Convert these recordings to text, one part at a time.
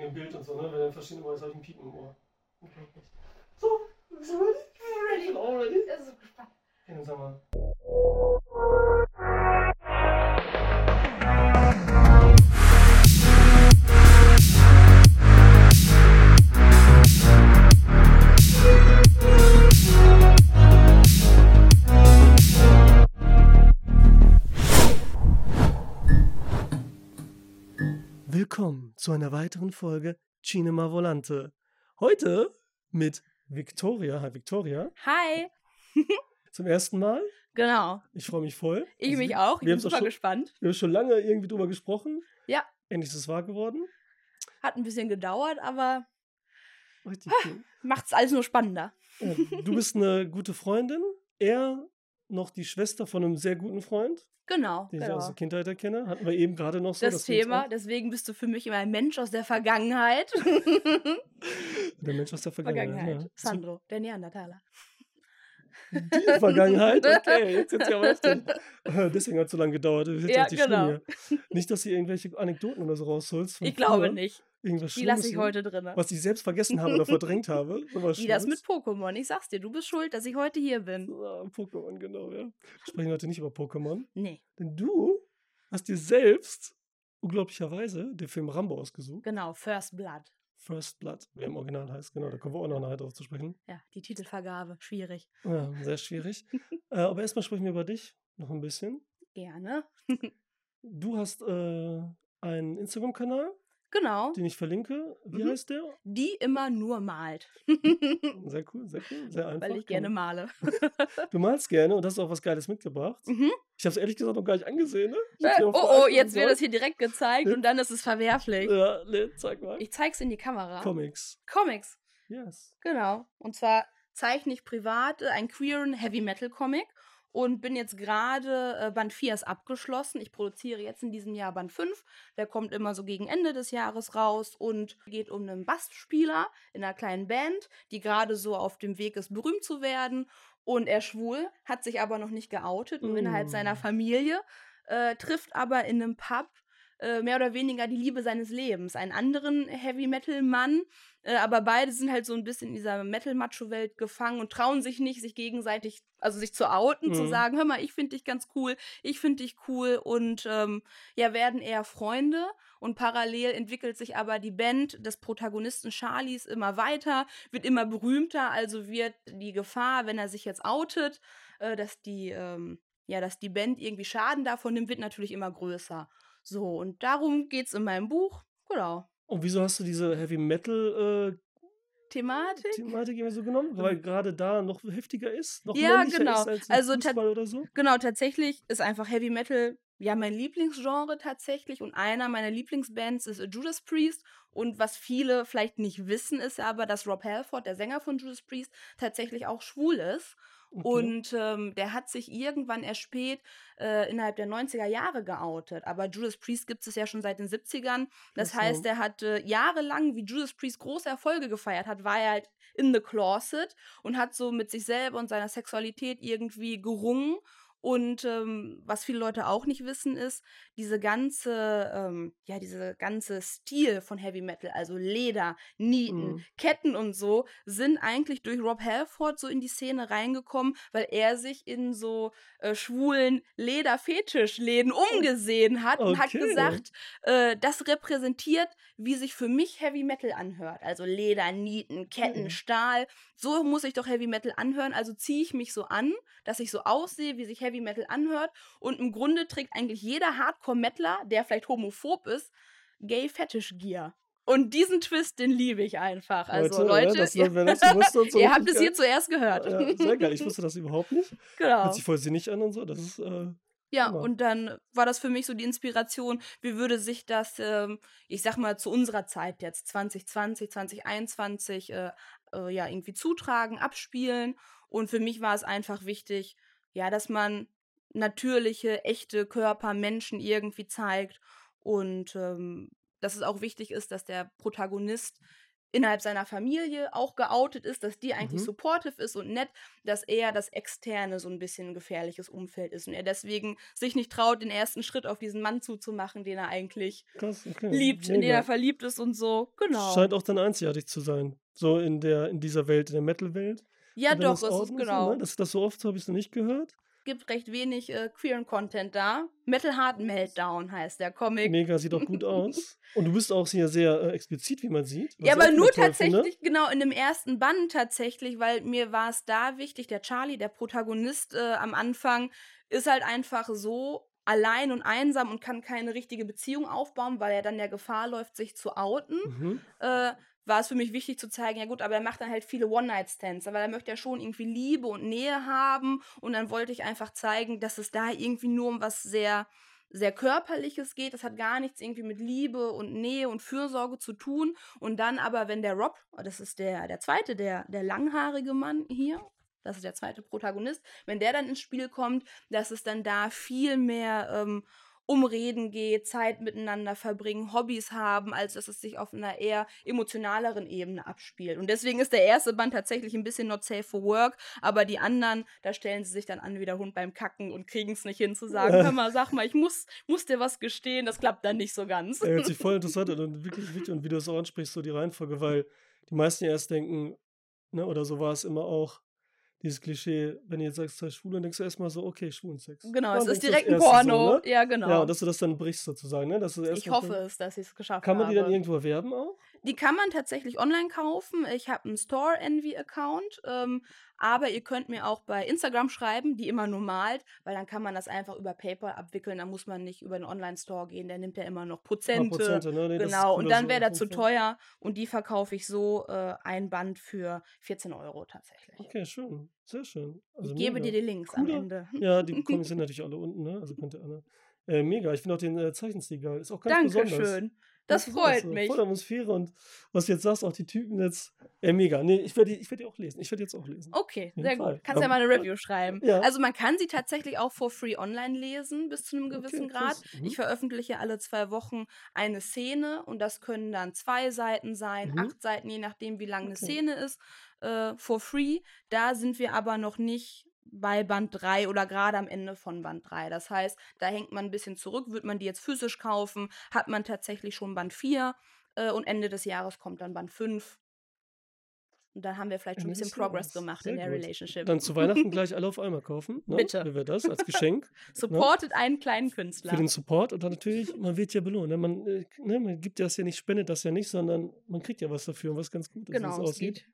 wegen dem Bild und so, ne? Wenn dann verschiedene habe ich ein Piepen im Ohr. Unglaublich. So, bist du ready? Ready. Ich bin auch ready. Das ist so gespannt. Okay, dann sag mal. Willkommen zu einer weiteren Folge Cinema Volante. Heute mit Victoria. Hi Victoria. Hi. Zum ersten Mal. Genau. Ich freue mich voll. Ich Also, mich auch. Ich wir bin super schon- gespannt. Wir haben schon lange irgendwie drüber gesprochen. Ja. Endlich ist es wahr geworden. Hat ein bisschen gedauert, aber Richtig cool. macht's alles nur spannender. Ja, du bist eine gute Freundin. Er noch die Schwester von einem sehr guten Freund, Genau. den ich genau. aus der Kindheit erkenne. Hatten wir eben gerade noch so. das Thema, deswegen bist du für mich immer ein Mensch aus der Vergangenheit. Der Mensch aus der Vergangenheit. Vergangenheit. Ja. Sandro, der Neandertaler. Die Vergangenheit, okay, jetzt jetzt ja aber heftig. Äh, Deswegen hat es so lange gedauert. Jetzt Ja, genau. Nicht, dass du irgendwelche Anekdoten oder so rausholst. Ich glaube früher. nicht. Irgendwas Die lasse ich heute drin. Was ich selbst vergessen habe oder verdrängt habe. Wie das mit. Pokémon. Ich sag's dir, du bist schuld, dass ich heute hier bin. Ah, Pokémon, genau, ja. Wir sprechen heute nicht über Pokémon. Nee, Denn du hast dir selbst, unglaublicherweise, den Film Rambo ausgesucht. genau, First Blood. First Blood, wie im Original heißt, genau. Da kommen wir auch noch nachher drauf zu sprechen. Ja, die Titelvergabe, schwierig. Ja, sehr schwierig. äh, aber erstmal sprechen wir über dich noch ein bisschen. Gerne. Du hast äh, einen Instagram-Kanal, Genau, den ich verlinke. Wie Mhm. heißt der? die immer nur malt. Sehr cool, sehr cool, sehr einfach. Weil ich gerne man- male. Du malst gerne und hast auch was Geiles mitgebracht. Mhm. Ich habe es ehrlich gesagt noch gar nicht angesehen. Ne? Äh, oh, oh, jetzt wird das hier direkt gezeigt Ja. und dann ist es verwerflich. Ja, ne, zeig mal. Ich zeig's in die Kamera. Comics. Comics, Yes. genau. Und zwar zeichne ich privat äh, einen queeren Heavy Metal Comic und bin jetzt gerade, äh, Band 4 ist abgeschlossen. Ich produziere jetzt in diesem Jahr Band 5. Der kommt immer so gegen Ende des Jahres raus und geht um einen Bassspieler in einer kleinen Band, die gerade so auf dem Weg ist, berühmt zu werden. Und er schwul, hat sich aber noch nicht geoutet, nur innerhalb Mm. seiner Familie, äh, trifft aber in einem Pub äh, mehr oder weniger die Liebe seines Lebens, einen anderen Heavy Metal Mann, äh, aber beide sind halt so ein bisschen in dieser Metal Macho Welt gefangen und trauen sich nicht, sich gegenseitig, also sich zu outen, zu Mhm. sagen, hör mal, ich finde dich ganz cool, ich finde dich cool und ähm, ja, werden eher Freunde und parallel entwickelt sich aber die Band des Protagonisten Charlies immer weiter, wird immer berühmter, also wird die Gefahr, wenn er sich jetzt outet, äh, dass die ähm, ja, dass die Band irgendwie Schaden davon nimmt, wird natürlich immer größer. So, und darum geht's in meinem Buch. Genau. Und wieso hast du diese Heavy Metal äh, Thematik? Thematik immer so genommen? Weil gerade da noch heftiger ist? Noch Ja, genau. Ist als Also Fußball oder so? Genau, tatsächlich ist einfach Heavy Metal ja mein Lieblingsgenre tatsächlich und einer meiner Lieblingsbands ist Judas Priest und was viele vielleicht nicht wissen ist aber, dass Rob Halford, der Sänger von Judas Priest, tatsächlich auch schwul ist Okay. und ähm, der hat sich irgendwann erst spät äh, innerhalb der 90er Jahre geoutet. Aber Judas Priest gibt es ja schon seit den 70ern. Das so. heißt, er hat äh, jahrelang, wie Judas Priest große Erfolge gefeiert hat, war er halt in the closet und hat so mit sich selber und seiner Sexualität irgendwie gerungen. Und ähm, was viele Leute auch nicht wissen, ist, diese ganze, ähm, ja, diese ganze Stil von Heavy Metal, also Leder, Nieten, Mhm. Ketten und so, sind eigentlich durch Rob Halford so in die Szene reingekommen, weil er sich in so äh, schwulen Lederfetischläden umgesehen hat und hat Okay. gesagt, äh, das repräsentiert, wie sich für mich Heavy Metal anhört. Also Leder, Nieten, Ketten, Mhm. Stahl. So muss sich doch Heavy Metal anhören. Also ziehe ich mich so an, dass ich so aussehe, wie sich Heavy Metal anhört. Und im Grunde trägt eigentlich jeder Hardcore-Metaler, der vielleicht homophob ist, Gay Fetish Gear. Und diesen Twist, den liebe ich einfach. Also Leute, Leute, das- ihr, das so ihr habt es hier zuerst gehört. Ja, sehr geil. Ich wusste das überhaupt nicht. genau. Hört sich voll sinnig an und so. Das ist, äh, Ja, Genau. und dann war das für mich so die Inspiration, wie würde sich das, ähm, ich sag mal, zu unserer Zeit jetzt, 2020, 2021, äh, äh, ja, irgendwie zutragen, abspielen. Und für mich war es einfach wichtig, ja, dass man natürliche, echte Körper, Menschen irgendwie zeigt. Und ähm, dass es auch wichtig ist, dass der Protagonist innerhalb seiner Familie auch geoutet ist, dass die eigentlich Mhm. supportive ist und nett, dass er das Externe so ein bisschen ein gefährliches Umfeld ist und er deswegen sich nicht traut, den ersten Schritt auf diesen Mann zuzumachen, den er eigentlich Krass, okay. liebt, in den Mega. er verliebt ist und so. Genau. Scheint auch dann einzigartig zu sein. So in der, in dieser Welt, in der Metal-Welt. Ja, doch, das ist outen so, genau. ne? Das ist das so oft, so habe ich es noch nicht gehört. gibt recht wenig äh, queeren Content da. Metal Heart Meltdown heißt der Comic. Mega, sieht auch gut aus. Und du bist auch hier sehr äh, explizit, wie man sieht. Ja, aber nur toll finde. tatsächlich, genau, in dem ersten Band tatsächlich, weil mir war es da wichtig, der Charlie, der Protagonist äh, am Anfang, ist halt einfach so allein und einsam und kann keine richtige Beziehung aufbauen, weil er dann der Gefahr läuft, sich zu outen. Mhm. Äh, war es für mich wichtig zu zeigen, ja gut, aber er macht dann halt viele One-Night-Stands, weil er möchte ja schon irgendwie Liebe und Nähe haben und dann wollte ich einfach zeigen, dass es da irgendwie nur um was sehr sehr körperliches geht, das hat gar nichts irgendwie mit Liebe und Nähe und Fürsorge zu tun. Und dann aber, wenn der Rob, das ist der der zweite, der der langhaarige Mann hier, das ist der zweite Protagonist, wenn der dann ins Spiel kommt, dass es dann da viel mehr ähm, um Reden geht, Zeit miteinander verbringen, Hobbys haben, als dass es sich auf einer eher emotionaleren Ebene abspielt. Und deswegen ist der erste Band tatsächlich ein bisschen not safe for work, aber die anderen, da stellen sie sich dann an wie der Hund beim Kacken und kriegen es nicht hin zu sagen, hör mal, sag mal, ich muss, muss dir was gestehen, das klappt dann nicht so ganz. Er hört sich voll interessant an und wirklich wichtig und wie du es auch ansprichst, so die Reihenfolge, weil die meisten ja erst denken, ne, oder so war es immer auch, dieses Klischee, wenn du jetzt sagst, sei schwul, dann denkst du erstmal so, okay, schwulen Sex. Genau, es ist direkt ein Porno. So, ne? Ja, genau. Ja, und dass du das dann brichst sozusagen, ne? Ich hoffe es, dass ich es geschafft Kann man habe. die dann irgendwo erwerben auch? Die kann man tatsächlich online kaufen. Ich habe einen Store Envy Account, ähm, aber ihr könnt mir auch bei Instagram schreiben, die immer nur malt, weil dann kann man das einfach über PayPal abwickeln. Da muss man nicht über den Online Store gehen, der nimmt ja immer noch Prozente. Prozente, ne? Nee, genau, cool, und dann wäre das zu teuer und die verkaufe ich so äh, ein Band für 14 Euro tatsächlich. Okay, schön. Sehr schön. Also ich gebe mega. dir die Links am Cooler- Ende. Ja, die Comics sind natürlich alle unten, ne? Also könnt ihr alle. Äh, mega, ich finde auch den äh, Zeichenstil geil. Ist auch ganz besonders. Dankeschön. Das besonders, freut so. mich. Voll Atmosphäre und was du jetzt sagst, auch die Typen jetzt. Äh, mega. Nee, ich werde die, ich werd die auch lesen. Ich werde jetzt auch lesen. Okay, sehr Fall. gut. Kannst ja mal eine Review schreiben. Ja. Also man kann sie tatsächlich auch for free online lesen, bis zu einem Okay, gewissen krass. Grad. Mhm. Ich veröffentliche alle zwei Wochen eine Szene und das können dann zwei Seiten sein, Mhm. acht Seiten, je nachdem, wie lang eine Okay. Szene ist, äh, for free. Da sind wir aber noch nicht bei Band 3 oder gerade am Ende von Band 3. Das heißt, da hängt man ein bisschen zurück. Wird man die jetzt physisch kaufen, hat man tatsächlich schon Band 4 äh, und Ende des Jahres kommt dann Band 5. Und dann haben wir vielleicht schon ein bisschen Progress gemacht Sehr in der gut. Relationship. Dann zu Weihnachten gleich alle auf einmal kaufen. Ne? Bitte. Wie wäre das als Geschenk Supportet einen kleinen Künstler. für den Support und dann natürlich, man wird ja belohnt. Ne? Man, äh, ne? man gibt das ja nicht, spendet das ja nicht, sondern man kriegt ja was dafür und was ganz Gutes, wie Genau, es es aussieht. geht,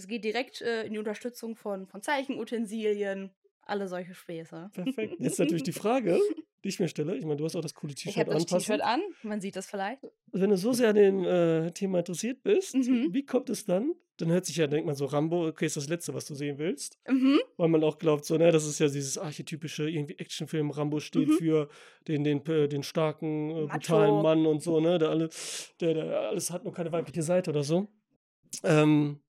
es geht direkt äh, in die Unterstützung von, von Zeichenutensilien, alle solche Späße. Perfekt. Jetzt natürlich die Frage, die ich mir stelle. Ich meine, du hast auch das coole Ich T-Shirt habe das. T-Shirt an, man sieht das vielleicht. Wenn du so sehr an dem äh, Thema interessiert bist, Mhm. wie kommt es dann? Dann hört sich ja, denkt man so, Rambo, okay, ist das Letzte, was du sehen willst. Mhm. Weil man auch glaubt, so, ne, das ist ja dieses archetypische irgendwie Actionfilm, Rambo steht Mhm. für den, den, äh, den starken, äh, brutalen Mann und so, ne, der, alle, der, der alles hat, nur keine weibliche Seite oder so. Ähm,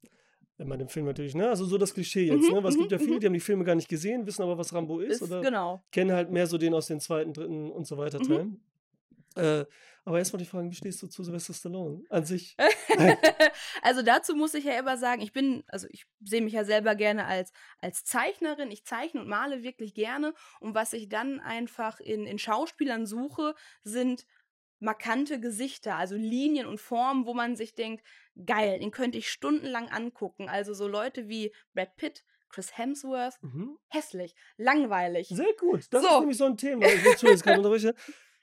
wenn man den Film natürlich, ne, also so das Klischee jetzt, Mhm, ne, was mhm, gibt ja viele, mhm. die haben die Filme gar nicht gesehen, wissen aber, was Rambo ist, Ist, oder genau. kennen halt mehr so den aus den zweiten, dritten und so weiter Mhm. Teilen. Äh, aber erstmal die Frage, wie stehst du zu Sylvester Stallone an sich? also dazu muss ich ja immer sagen, ich bin, also ich sehe mich ja selber gerne als, als Zeichnerin. Ich zeichne und male wirklich gerne. Und was ich dann einfach in, in Schauspielern suche, sind markante Gesichter, also Linien und Formen, wo man sich denkt, geil, den könnte ich stundenlang angucken. Also so Leute wie Brad Pitt, Chris Hemsworth, Mhm. hässlich, langweilig. Sehr gut. Das So. ist nämlich so ein Thema.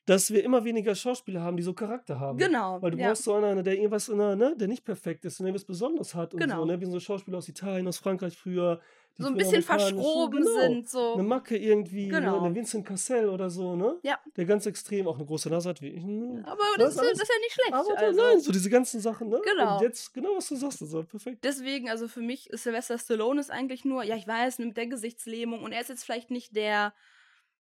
Dass wir immer weniger Schauspieler haben, die so Charakter haben. Genau. Weil du ja. brauchst so einen, der irgendwas, in der, ne, der nicht perfekt ist, der was Besonderes hat und Genau. so, ne? Wie so Schauspieler aus Italien, aus Frankreich früher. So ein bisschen verschroben genau. sind. So. Eine Macke irgendwie, Genau. ne? eine Vincent Cassell oder so, ne? Ja. Der ganz extrem auch eine große Nase hat wie ich. ne? Aber Das ist, das ist ja nicht schlecht. Aber also. nein, so diese ganzen Sachen, ne? Genau. Und jetzt, genau was du sagst, also perfekt. Deswegen, also für mich ist Sylvester Stallone ist eigentlich nur, ja, ich weiß, mit der Gesichtslähmung und er ist jetzt vielleicht nicht der,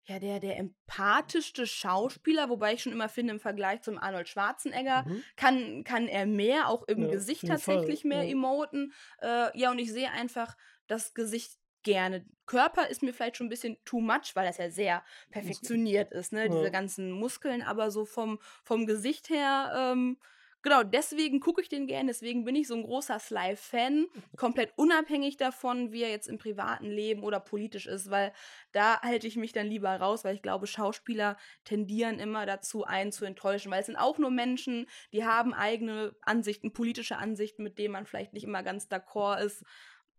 ja, der, der empathischste Schauspieler, wobei ich schon immer finde, im Vergleich zum Arnold Schwarzenegger Mhm. kann, kann er mehr, auch im Ja, Gesicht jeden Fall, tatsächlich mehr ja. emoten. Äh, ja, und ich sehe einfach das Gesicht gerne. Körper ist mir vielleicht schon ein bisschen too much, weil das ja sehr perfektioniert ist, ne? Ja. Diese ganzen Muskeln, aber so vom, vom Gesicht her ähm, genau, deswegen gucke ich den gerne, deswegen bin ich so ein großer Sly-Fan, komplett unabhängig davon, wie er jetzt im privaten Leben oder politisch ist, weil da halte ich mich dann lieber raus, weil ich glaube, Schauspieler tendieren immer dazu, einen zu enttäuschen, weil es sind auch nur Menschen, die haben eigene Ansichten, politische Ansichten, mit denen man vielleicht nicht immer ganz d'accord ist.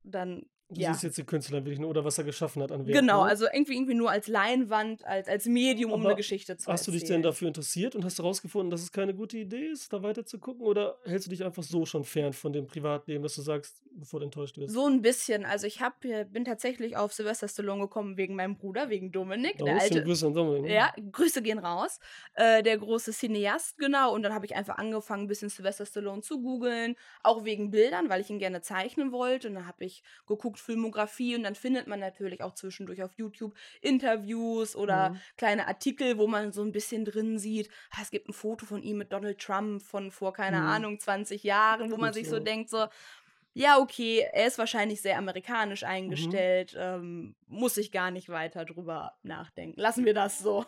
Dann ja. siehst jetzt den Künstler wirklich nur, oder was er geschaffen hat an Werk. Genau, ne? also irgendwie, irgendwie nur als Leinwand, als, als Medium, um Aber eine Geschichte zu Hast du dich denn erzählen. dafür interessiert und hast herausgefunden, dass es keine gute Idee ist, da weiter zu gucken? Oder hältst du dich einfach so schon fern von dem Privatleben, dass du sagst, bevor du enttäuscht wirst? So ein bisschen. Also ich hab, äh, bin tatsächlich auf Sylvester Stallone gekommen wegen meinem Bruder, wegen Dominik, Da der alte. Grüße an Dominik. ne? Ja, Grüße gehen raus. Äh, der große Cineast, genau. Und dann habe ich einfach angefangen, ein bisschen Sylvester Stallone zu googeln. Auch wegen Bildern, weil ich ihn gerne zeichnen wollte. Und dann habe ich geguckt, Filmografie. Und dann findet man natürlich auch zwischendurch auf YouTube Interviews oder Mhm. kleine Artikel, wo man so ein bisschen drin sieht. ah, Es gibt ein Foto von ihm mit Donald Trump von vor, keine Mhm. Ahnung, 20 Jahren, wo man sich so ja. denkt, so, ja, okay, er ist wahrscheinlich sehr Mhm. amerikanisch eingestellt, ähm, muss ich gar nicht weiter drüber nachdenken. Lassen wir das so.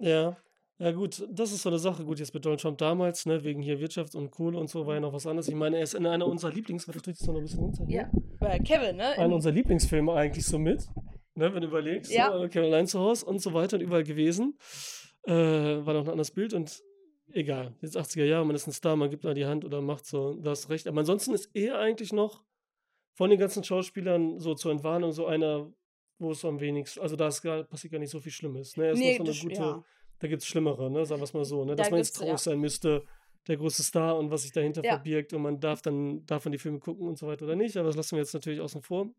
Ja. Ja, gut, das ist so eine Sache. Gut, jetzt mit Donald Trump damals, ne, wegen hier Wirtschaft und Kohle und so, war ja noch was anderes. Ich meine, er ist in einer unserer Lieblings-, warte, ich das noch ein bisschen runter. Ja, bei Kevin, ne? Einer In- unserer Lieblingsfilme eigentlich so mit. Ne, wenn du überlegst, Ja. so, Kevin allein zu Hause und so weiter und überall gewesen. Äh, war noch ein anderes Bild und egal. Jetzt 80er Jahre, man ist ein Star, man gibt da die Hand oder macht so, du hast recht. Aber ansonsten ist er eigentlich noch von den ganzen Schauspielern so zur Entwarnung so einer, wo es so am wenigsten, also da ist gar, passiert gar nicht so viel Schlimmes. Ne? Er ist Nee, noch so das- eine gute, ja. Da gibt es Schlimmere, ne? sagen wir es mal so. Ne? Da Dass man jetzt traurig ja. sein müsste, der große Star und was sich dahinter Ja. verbirgt und man darf dann, darf man die Filme gucken und so weiter oder nicht, aber das lassen wir jetzt natürlich außen vor.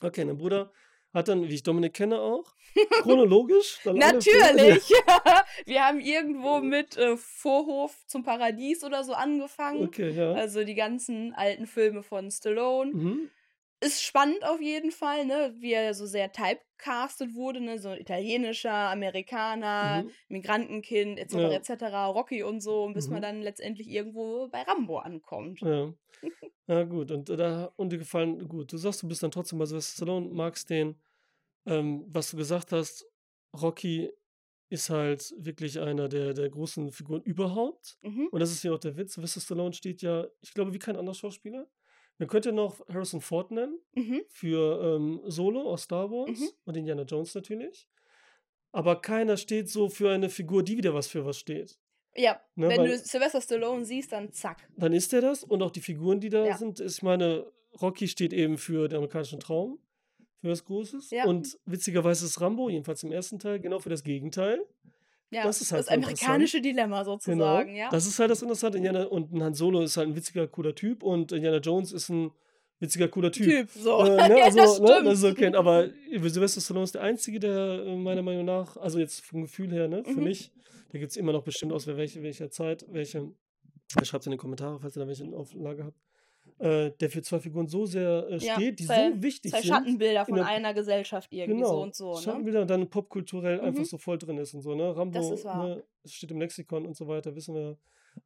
Okay, mein Bruder hat dann, wie ich Dominik kenne auch, chronologisch. Natürlich! Wir haben irgendwo mit äh, Vorhof zum Paradies oder so angefangen. okay, ja. Also die ganzen alten Filme von Stallone. Mhm. Ist spannend auf jeden Fall, ne? Wie er so sehr typecastet wurde, ne? So italienischer, Amerikaner, Mhm. Migrantenkind, etc. Ja. etc. Rocky und so, bis man Mhm. dann letztendlich irgendwo bei Rambo ankommt. Ja. ja, gut. Und, äh, da, und dir gefallen, gut. Du sagst, du bist dann trotzdem bei Sylvester Stallone, magst den. Ähm, was du gesagt hast, Rocky ist halt wirklich einer der, der großen Figuren überhaupt. Mhm. Und das ist ja auch der Witz. Sylvester Stallone steht ja, ich glaube, wie kein anderer Schauspieler. Man könnte noch Harrison Ford nennen Mhm. für ähm, Solo aus Star Wars Mhm. und Indiana Jones natürlich. Aber keiner steht so für eine Figur, die wieder was für was steht. Ja, Ne, wenn du Sylvester Stallone siehst, dann zack. Dann ist er das und auch die Figuren, die da Ja. sind. Ich meine, Rocky steht eben für den amerikanischen Traum, für was Großes. Ja. Und witzigerweise ist Rambo, jedenfalls im ersten Teil, genau für das Gegenteil. Ja, Das ist halt das amerikanische Dilemma sozusagen, ja. Genau. Das ist halt das Interessante. Indiana, und Han Solo ist halt ein witziger, cooler Typ und Indiana Jones ist ein witziger, cooler Typ. Typ, so. Äh, ne, ja, also, das ne, das ist okay. Aber Sylvester Stallone ist der Einzige, der äh, meiner Meinung nach, also jetzt vom Gefühl her, ne, für Mhm. mich, da gibt es immer noch bestimmt aus welche, welcher Zeit, welche, schreibt es in die Kommentare, falls ihr da welche Auflage habt, äh, der für zwei Figuren so sehr äh, Ja, steht, die zwei- so wichtig Zwei sind. Schattenbilder in von der- einer Gesellschaft irgendwie Genau, so und so, ne? Schattenbilder und dann popkulturell einfach Mhm. so voll drin ist und so, ne? Rambo, Das ne, es steht im Lexikon und so weiter, wissen wir.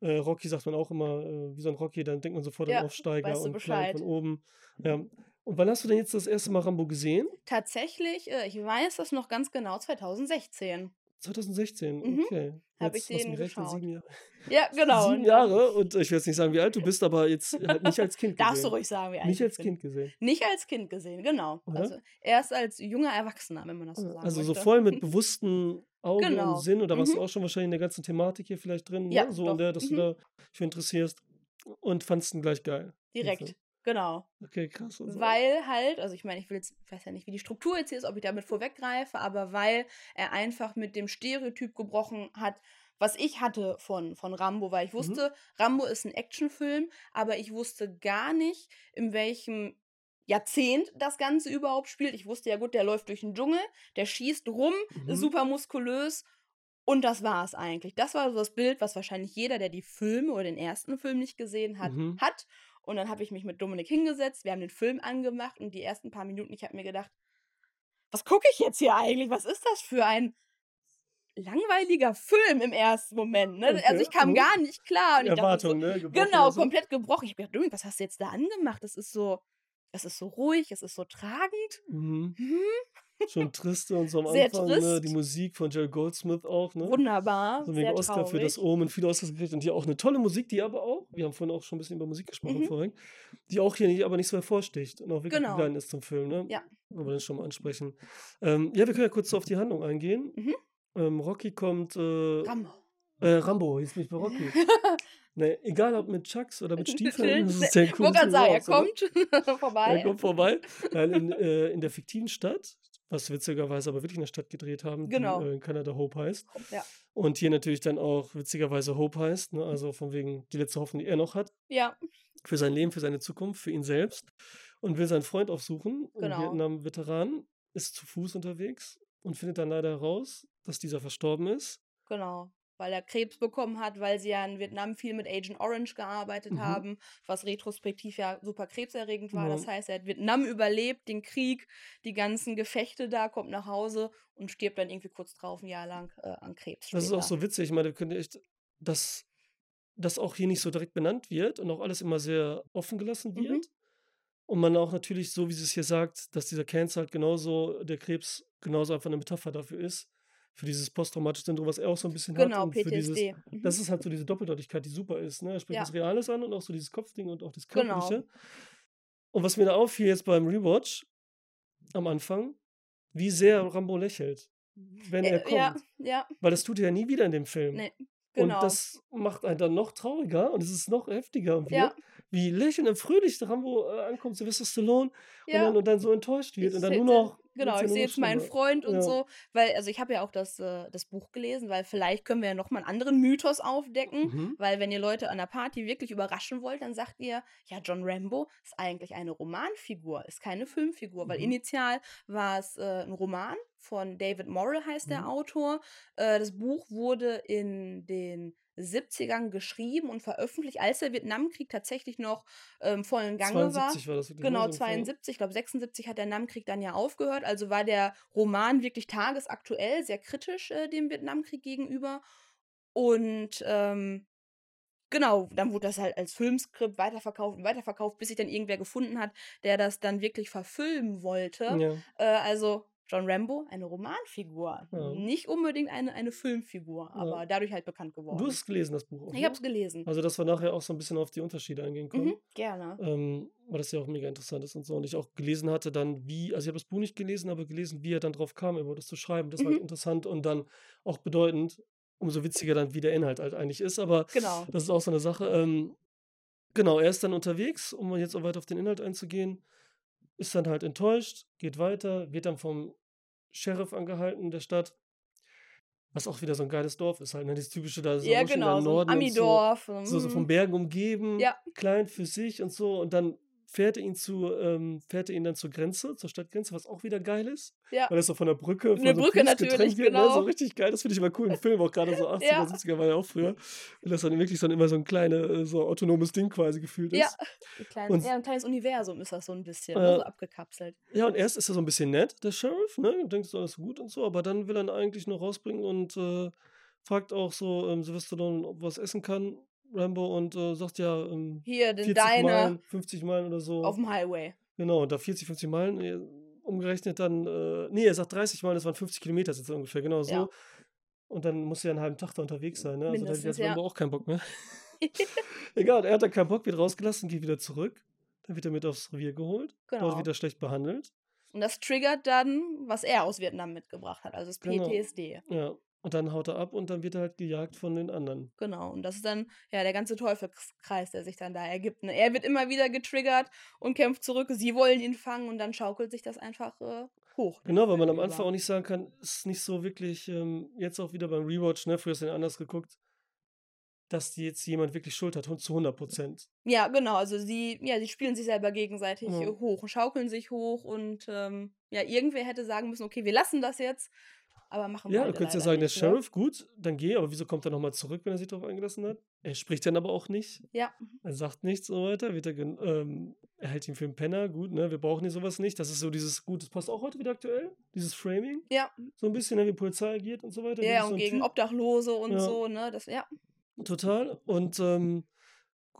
Äh, Rocky sagt man auch immer, äh, wie so ein Rocky, dann denkt man sofort Ja, an Aufsteiger weißt du und Bescheid. Von oben. Ja. Und wann hast du denn jetzt das erste Mal Rambo gesehen? Tatsächlich, äh, ich weiß das noch ganz genau, 2016. 2016, Mhm. okay. Hab Jetzt ich den geschaut. sieben Jahre. Ja, genau. Sieben Jahre und ich will jetzt nicht sagen, wie alt du bist, aber jetzt halt nicht als Kind gesehen. Darfst du ruhig sagen, wie alt Nicht ich als bin. Kind gesehen. Nicht als Kind gesehen, genau. Oder? Also erst als junger Erwachsener, wenn man das so sagen Also so möchte. voll mit bewussten Augen Genau. und Sinn. Oder warst du Mhm. auch schon wahrscheinlich in der ganzen Thematik hier vielleicht drin? Ja, ne? So doch. in der, dass Mhm. du da für interessierst. Und fandst ihn gleich geil. Direkt. Genau. Okay, krass. Also. Weil halt, also ich meine, ich will jetzt, ich weiß ja nicht, wie die Struktur jetzt hier ist, ob ich damit vorweggreife, aber weil er einfach mit dem Stereotyp gebrochen hat, was ich hatte von, von Rambo, weil ich Mhm. wusste, Rambo ist ein Actionfilm, aber ich wusste gar nicht, in welchem Jahrzehnt das Ganze überhaupt spielt. Ich wusste ja gut, der läuft durch den Dschungel, der schießt rum, Mhm. super muskulös und das war es eigentlich. Das war so das Bild, was wahrscheinlich jeder, der die Filme oder den ersten Film nicht gesehen hat, Mhm. hat. Und dann habe ich mich mit Dominik hingesetzt, wir haben den Film angemacht und die ersten paar Minuten, ich habe mir gedacht, was gucke ich jetzt hier eigentlich? Was ist das für ein langweiliger Film im ersten Moment? Ne? Okay, Also ich kam mhm. gar nicht klar. Ich dachte Erwartung, so, ne? Gebrochen Genau, so. komplett gebrochen. Ich habe gedacht, Dominik, was hast du jetzt da angemacht? Das ist so, das ist so ruhig, es ist so tragend. Mhm. Hm? Schon triste und so am Sehr Anfang, ne? trist. Die Musik von Jerry Goldsmith auch, ne? Wunderbar, So sehr wegen Oscar für das traurig. Omen, viele Oscars gekriegt und hier auch eine tolle Musik, die aber auch, wir haben vorhin auch schon ein bisschen über Musik gesprochen Mhm. vorhin, die auch hier nicht, aber nicht so hervorsticht und auch wirklich Genau. ist zum Film, ne? Ja. Wollen wir das schon mal ansprechen. Ähm, ja, wir können ja kurz so auf die Handlung eingehen. Mhm. Ähm, Rocky kommt, äh, Rambo. äh, Rambo, jetzt bin ich bei Rocky. ne, egal ob mit Chucks oder mit Stiefeln, das ist ja wollte gerade sagen, er ne? kommt vorbei. Er kommt vorbei. Nein, in, äh, in der fiktiven Stadt, was witzigerweise aber wirklich in der Stadt gedreht haben, Genau. die äh, in Kanada Hope heißt. Ja. Und hier natürlich dann auch witzigerweise Hope heißt, ne? also von wegen die letzte Hoffnung, die er noch hat, ja, für sein Leben, für seine Zukunft, für ihn selbst. Und will seinen Freund aufsuchen, Genau. einen Vietnam-Veteran, ist zu Fuß unterwegs und findet dann leider heraus, dass dieser verstorben ist. genau. Weil er Krebs bekommen hat, weil sie ja in Vietnam viel mit Agent Orange gearbeitet Mhm. haben, was retrospektiv ja super krebserregend war. Ja. Das heißt, er hat Vietnam überlebt, den Krieg, die ganzen Gefechte da, kommt nach Hause und stirbt dann irgendwie kurz drauf ein Jahr lang äh, an Krebs. Das ist auch später. so witzig. Ich meine, könnt ihr echt, dass das auch hier nicht so direkt benannt wird und auch alles immer sehr offen gelassen Mhm. wird. Und man auch natürlich, so wie sie es hier sagt, dass dieser Cancer halt genauso, der Krebs genauso einfach eine Metapher dafür ist, für dieses posttraumatische Syndrom, was er auch so ein bisschen hat. Genau, Und für dieses, PTSD. Mhm. das ist halt so diese Doppeldeutigkeit, die super ist. Ne? Er spricht Ja. was Reales an und auch so dieses Kopfding und auch das Genau. Körperliche. Und was mir da auffiel jetzt beim Rewatch am Anfang, wie sehr Rambo lächelt, wenn er Äh, kommt. ja, ja, Weil das tut er ja nie wieder in dem Film. nee, genau. Und das macht einen dann noch trauriger und es ist noch heftiger wird, ja, wie lächelnd und fröhlich der Rambo äh, ankommt, Sylvester Stallone und, ja. dann, und dann so enttäuscht wird Ich und dann nur noch. Genau, ich sehe jetzt meinen. Freund und Ja. so, weil, also ich habe ja auch das, äh, das Buch gelesen, weil vielleicht können wir ja nochmal einen anderen Mythos aufdecken, Mhm. weil wenn ihr Leute an der Party wirklich überraschen wollt, dann sagt ihr, ja, John Rambo ist eigentlich eine Romanfigur, ist keine Filmfigur, weil Mhm. initial war es äh, ein Roman von David Morrill heißt der Mhm. Autor. Äh, das Buch wurde in den 70ern geschrieben und veröffentlicht, als der Vietnamkrieg tatsächlich noch ähm, vollen Gange 72 war das wirklich. Genau, ne, ungefähr. 72, ich glaube 76 hat der Vietnamkrieg dann ja aufgehört. Also war der Roman wirklich tagesaktuell, sehr kritisch äh, dem Vietnamkrieg gegenüber. Und ähm, genau, dann wurde das halt als Filmskript weiterverkauft und weiterverkauft, bis sich dann irgendwer gefunden hat, der das dann wirklich verfilmen wollte. Ja. Äh, also John Rambo, eine Romanfigur. Ja. Nicht unbedingt eine, eine Filmfigur, aber dadurch halt bekannt geworden. Du hast es gelesen, das Buch. auch, ich habe es gelesen. Also, dass wir nachher auch so ein bisschen auf die Unterschiede eingehen können. Mhm, gerne. Ähm, weil das ja auch mega interessant ist und so. Und ich auch gelesen hatte dann, wie, also ich habe das Buch nicht gelesen, aber gelesen, wie er dann drauf kam, über das zu schreiben. Das war halt interessant und dann auch bedeutend, umso witziger dann, wie der Inhalt halt eigentlich ist. Aber Genau. das ist auch so eine Sache. Ähm, genau, er ist dann unterwegs, um jetzt auch weiter auf den Inhalt einzugehen, ist dann halt enttäuscht, geht weiter, wird dann vom Sheriff angehalten der Stadt. Was auch wieder so ein geiles Dorf ist halt, ne? Dieses typische da so Ja, genau, im so ein Norden so Amidorf. so, so von mhm. Bergen umgeben, Ja. klein für sich und so. Und dann fährt er ihn zu, ähm, fährt er ihn dann zur Grenze, zur Stadtgrenze, was auch wieder geil ist. Ja. Weil das so von der Brücke, von Eine so Brücke natürlich, wird, ne? So genau. richtig geil. Das finde ich immer cool im Film, auch gerade so 80er, Ja. 70er war ja auch früher. Weil das dann wirklich so immer so ein kleines, so autonomes Ding quasi gefühlt ist. Ja, ein kleines, Und- ja, ein kleines Universum ist das so ein bisschen, Äh, ne, so abgekapselt. Ja, und erst ist er so ein bisschen nett, der Sheriff, ne? Und denkt, so alles gut und so, aber dann will er ihn eigentlich noch rausbringen und äh, fragt auch so ähm, Sylvester Stallone, ob was essen kann, Rambo, und äh, sagt ja, ähm, Hier, den 40 Deine Meilen, 50 Meilen oder so. auf dem Highway. Genau, und da 40, 50 Meilen, äh, umgerechnet dann, äh, nee, er sagt 30 Meilen, das waren 50 Kilometer jetzt ungefähr, genau so. Ja. Und dann muss er einen halben Tag da unterwegs sein, ne? Also da Mindestens, als ja. Rambo auch keinen Bock mehr. Egal, er hat dann keinen Bock, wird rausgelassen, geht wieder zurück. Dann wird er mit aufs Revier geholt. Dort Genau. wird er schlecht behandelt. Und das triggert dann, was er aus Vietnam mitgebracht hat, also das Genau. PTSD. Ja. Und dann haut er ab und dann wird er halt gejagt von den anderen. Genau. Und das ist dann ja der ganze Teufelskreis, der sich dann da ergibt. Ne? Er wird immer wieder getriggert und kämpft zurück. Sie wollen ihn fangen und dann schaukelt sich das einfach äh, hoch. den Genau, weil man am Anfang auch nicht sagen kann, ist nicht so wirklich, ähm, jetzt auch wieder beim Rewatch, ne, früher du den anders geguckt, dass die jetzt jemand wirklich Schuld hat, zu 100 Prozent. Ja, genau. Also sie, ja, sie spielen sich selber gegenseitig Ja. äh, hoch und schaukeln sich hoch und ähm, ja, irgendwer hätte sagen müssen, okay, wir lassen das jetzt, aber machen Ja, du könntest ja sagen, der nicht, ne? Sheriff, gut, dann geh, aber wieso kommt er nochmal zurück, wenn er sich darauf eingelassen hat? Er spricht dann aber auch nicht. Ja. Er sagt nichts und so weiter. Wird er, ähm, er hält ihn für einen Penner, gut, ne? Wir brauchen hier sowas nicht. Das ist so dieses, gut, das passt auch heute wieder aktuell, dieses Framing. Ja, So ein bisschen, ne, wie Polizei agiert und so weiter. ja, Wirklich und so gegen Typ. Obdachlose und Ja. so, ne? Das, ja. Total. Und ähm,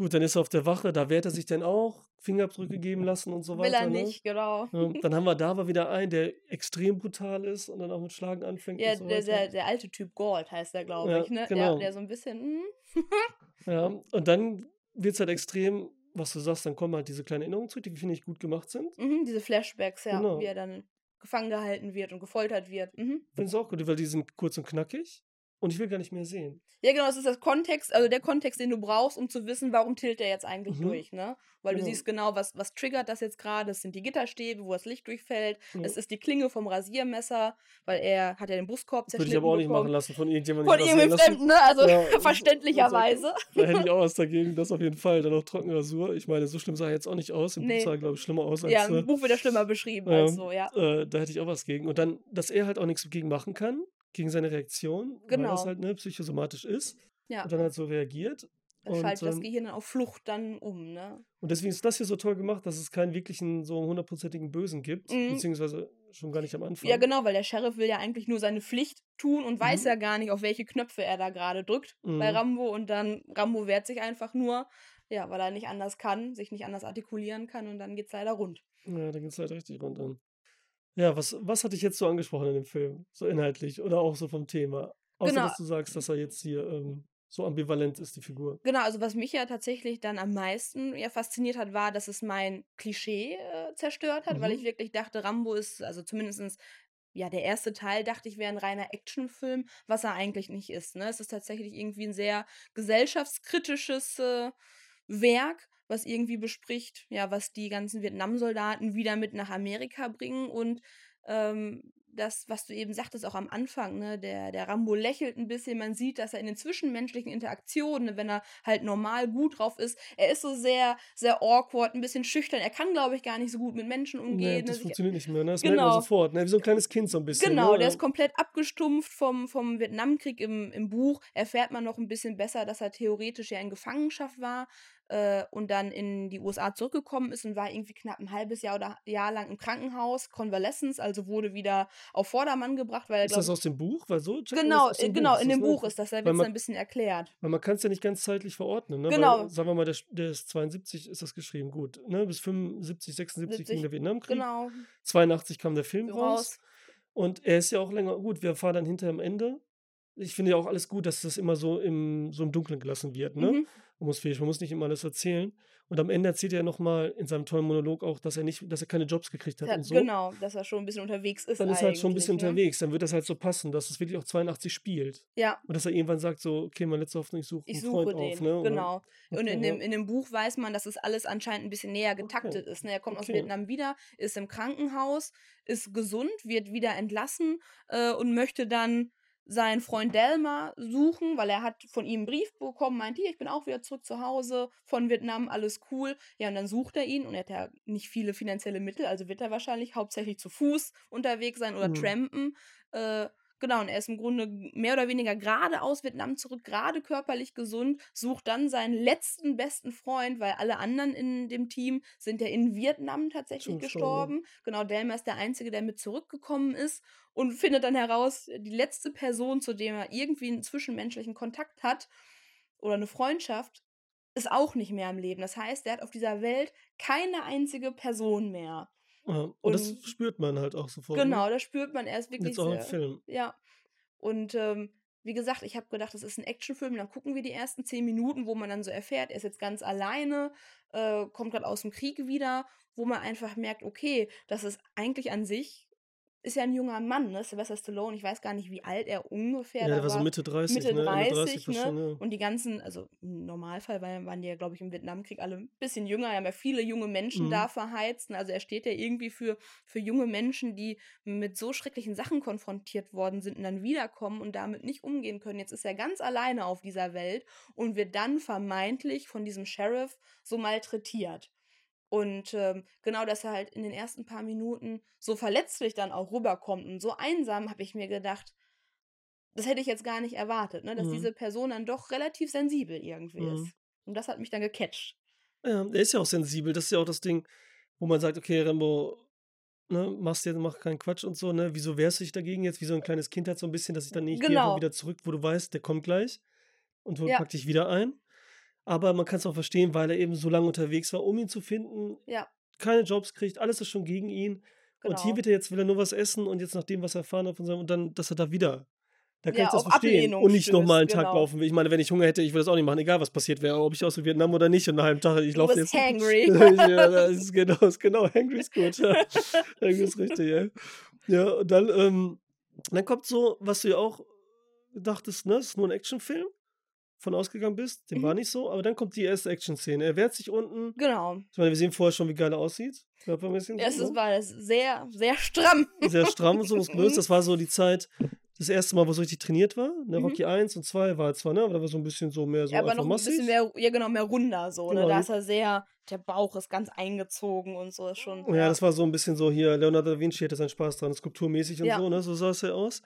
Gut, dann ist er auf der Wache, da wehrt er sich dann auch, Fingerabdrücke geben lassen und so Will weiter. er Ne? nicht, genau. Ja, dann haben wir da aber wieder einen, der extrem brutal ist und dann auch mit Schlagen anfängt Ja, und so der, der, der alte Typ Gold heißt der, glaube Ja, ich, ne? Der, genau. der so ein bisschen, hm, Ja, und dann wird es halt extrem, was du sagst, dann kommen halt diese kleinen Erinnerungen zurück, die finde ich gut gemacht sind. mhm, diese Flashbacks, ja, Genau. wie er dann gefangen gehalten wird und gefoltert wird. Mhm. Finde ich auch gut, weil die sind kurz und knackig und ich will gar nicht mehr sehen. Ja, genau, das ist das Kontext, also der Kontext, den du brauchst, um zu wissen, warum tilt er jetzt eigentlich Mhm. durch, ne? Weil Genau. du siehst genau, was, was triggert das jetzt gerade. Es sind die Gitterstäbe, wo das Licht durchfällt. Ja. Es ist die Klinge vom Rasiermesser, weil er hat ja den Brustkorb Das würde zerschnitten ich aber auch nicht machen bekommen. lassen von irgendjemandem. Von rasieren Fremden, ne? Also Ja, verständlicherweise. Da hätte ich auch was dagegen, das auf jeden Fall. Dann noch Trockenrasur. Ich meine, so schlimm sah er jetzt auch nicht aus. Im Nee. Buch sah er, glaube ich, schlimmer aus als Ja, äh, im Buch wird er schlimmer beschrieben Ja. als so, ja. äh, da hätte ich auch was gegen. Und dann, dass er halt auch nichts gegen machen kann, gegen seine Reaktion, weil das Genau. halt ne, psychosomatisch ist Ja, und dann halt so reagiert. und, schaltet das ähm, Gehirn dann auf Flucht dann um, ne? Und deswegen ist das hier so toll gemacht, dass es keinen wirklichen so hundertprozentigen Bösen gibt, Mhm. beziehungsweise schon gar nicht am Anfang. Ja, genau, weil der Sheriff will ja eigentlich nur seine Pflicht tun und weiß Mhm. ja gar nicht, auf welche Knöpfe er da gerade drückt bei Mhm. Rambo und dann Rambo wehrt sich einfach nur, ja, weil er nicht anders kann, sich nicht anders artikulieren kann und dann geht's leider rund. Ja, da geht es halt richtig rund an. Ja, was, was hat dich jetzt so angesprochen in dem Film? So inhaltlich oder auch so vom Thema? Außer, Genau. dass du sagst, dass er jetzt hier ähm, so ambivalent ist, die Figur. Genau, also was mich ja tatsächlich dann am meisten ja fasziniert hat, war, dass es mein Klischee äh, zerstört hat, weil Mhm. ich wirklich dachte, Rambo ist, also zumindestens ja, der erste Teil dachte ich wäre ein reiner Actionfilm, was er eigentlich nicht ist. Ne? Es ist tatsächlich irgendwie ein sehr gesellschaftskritisches äh, Werk, was irgendwie bespricht, ja, was die ganzen Vietnam-Soldaten wieder mit nach Amerika bringen und ähm, das, was du eben sagtest, auch am Anfang, ne, der, der Rambo lächelt ein bisschen, man sieht, dass er in den zwischenmenschlichen Interaktionen, ne, wenn er halt normal gut drauf ist, er ist so sehr, sehr awkward, ein bisschen schüchtern, er kann, glaube ich, gar nicht so gut mit Menschen Nee, umgehen. das ne, funktioniert nicht mehr, ne? Das merkt man Genau. sofort, ne? Wie so ein kleines Kind so ein bisschen. Genau, ne? der ist komplett abgestumpft vom, vom Vietnamkrieg im, im Buch. Erfährt man noch ein bisschen besser, dass er theoretisch ja in Gefangenschaft war äh, und dann in die USA zurückgekommen ist und war irgendwie knapp ein halbes Jahr oder Jahr lang im Krankenhaus, Convalescence, also wurde wieder auf Vordermann gebracht, weil Ist das glaub, aus dem Buch? Weil so man genau, das genau, Buch, in dem? Buch ist das, da wird es ein bisschen erklärt. Weil man kann es ja nicht ganz zeitlich verordnen, ne? Genau. Weil, sagen wir mal, der, der ist 72, ist das geschrieben, gut. Ne? Bis 75, 76 ging 70, der Vietnamkrieg. Genau, 82 kam der Film raus. raus. Und er ist ja auch länger, gut, wir fahren dann hinterher am Ende. Ich finde ja auch alles gut, dass das immer so im, so im Dunkeln gelassen wird, ne? Mhm. Atmosphärisch, man muss nicht immer alles erzählen. Und am Ende erzählt er nochmal in seinem tollen Monolog auch, dass er nicht, dass er keine Jobs gekriegt hat Ja, und so. Genau, dass er schon ein bisschen unterwegs ist. Dann ist er halt schon ein bisschen ne? unterwegs, dann wird das halt so passen, dass es wirklich auch 82 spielt. Ja, Und dass er irgendwann sagt, so, okay, meine letzte Hoffnung, ich suche Ich einen suche Freund den, auf, ne? Und genau. und Okay, in dem, in dem Buch weiß man, dass es alles anscheinend ein bisschen näher getaktet ist. Ne? Er kommt aus Okay. Vietnam wieder, ist im Krankenhaus, ist gesund, wird wieder entlassen äh, und möchte dann seinen Freund Delmar suchen, weil er hat von ihm einen Brief bekommen, meint, hier, ich bin auch wieder zurück zu Hause von Vietnam, alles cool. Ja, und dann sucht er ihn und er hat ja nicht viele finanzielle Mittel, also wird er wahrscheinlich hauptsächlich zu Fuß unterwegs sein oder Mhm. trampen. Äh, Genau, und er ist im Grunde mehr oder weniger gerade aus Vietnam zurück, gerade körperlich gesund, sucht dann seinen letzten besten Freund, weil alle anderen in dem Team sind ja in Vietnam tatsächlich Schon gestorben, gestorben. Genau, Delmer ist der Einzige, der mit zurückgekommen ist und findet dann heraus, die letzte Person, zu der er irgendwie einen zwischenmenschlichen Kontakt hat oder eine Freundschaft, ist auch nicht mehr im Leben. Das heißt, er hat auf dieser Welt keine einzige Person mehr. Ja, und, das Und- spürt man halt auch sofort. Genau, Ne? da spürt man erst wirklich Jetzt auch im Film. ja. Und ähm, wie gesagt, ich habe gedacht, das ist ein Actionfilm. Dann gucken wir die ersten zehn Minuten, wo man dann so erfährt, er ist jetzt ganz alleine, äh, kommt gerade aus dem Krieg wieder, wo man einfach merkt, okay, das ist eigentlich an sich, ist ja ein junger Mann, ne? Sylvester Stallone, ich weiß gar nicht, wie alt er ungefähr Ja, der war so. Mitte 30, Mitte ne? Ende 30, fast ne? schon, ja. Und die ganzen, also im Normalfall waren, waren die ja, glaube ich, im Vietnamkrieg alle ein bisschen jünger, haben ja viele junge Menschen Mhm. da verheizt. Also er steht ja irgendwie für, für junge Menschen, die mit so schrecklichen Sachen konfrontiert worden sind und dann wiederkommen und damit nicht umgehen können. Jetzt ist er ganz alleine auf dieser Welt und wird dann vermeintlich von diesem Sheriff so malträtiert. Und ähm, genau, dass er halt in den ersten paar Minuten so verletzlich dann auch rüberkommt und so einsam, habe ich mir gedacht, das hätte ich jetzt gar nicht erwartet, ne? dass Mhm. diese Person dann doch relativ sensibel irgendwie Mhm. ist. Und das hat mich dann gecatcht. Ja, der ist ja auch sensibel. Das ist ja auch das Ding, wo man sagt, okay, Rambo, ne, machst jetzt, mach keinen Quatsch und so, ne? Wieso wehrst du dich dagegen jetzt? Wie so ein kleines Kind hat so ein bisschen, dass ich dann nicht Genau. wieder zurück, wo du weißt, der kommt gleich und holt Ja. praktisch wieder ein. Aber man kann es auch verstehen, weil er eben so lange unterwegs war, um ihn zu finden. Ja. Keine Jobs kriegt, alles ist schon gegen ihn. Und hier Genau. wird er jetzt, will er nur was essen und jetzt nach dem, was er erfahren hat von seinem, und dann, dass er da wieder. Da kann Ja, ich das verstehen. Ablehnung Und nicht nochmal einen stößt, Tag genau. laufen will. Ich meine, wenn ich Hunger hätte, ich würde das auch nicht machen, egal was passiert wäre, ob ich aus Vietnam oder nicht. Und nach einem Tag, ich laufe jetzt. hangry. ja, das ist genau, das ist genau, hangry ist gut. Ja. hangry ist richtig, ja. Ja, und dann, ähm, dann kommt so, was du ja auch dachtest, ne, es ist nur ein Actionfilm, von ausgegangen bist, dem Mhm. war nicht so, aber dann kommt die erste Action-Szene. Er wehrt sich unten. Genau. Ich meine, wir sehen vorher schon, wie geil er aussieht. Körpermäßig. Es so, ist, ne? war das sehr, sehr stramm. Sehr stramm und so muskulös. Das war so die Zeit, das erste Mal, wo es richtig trainiert war. Ne, Mhm. Rocky 1 und 2 war zwar, ne, aber da war so ein bisschen so mehr so ja, aber noch ein bisschen mehr, ja genau, mehr runder so, ne? Genau, Da die- ist er sehr, der Bauch ist ganz eingezogen und so ist schon. Ja, das war so ein bisschen so hier, Leonardo da Vinci hatte seinen Spaß dran, skulpturmäßig und Ja. so, ne? So sah es ja aus.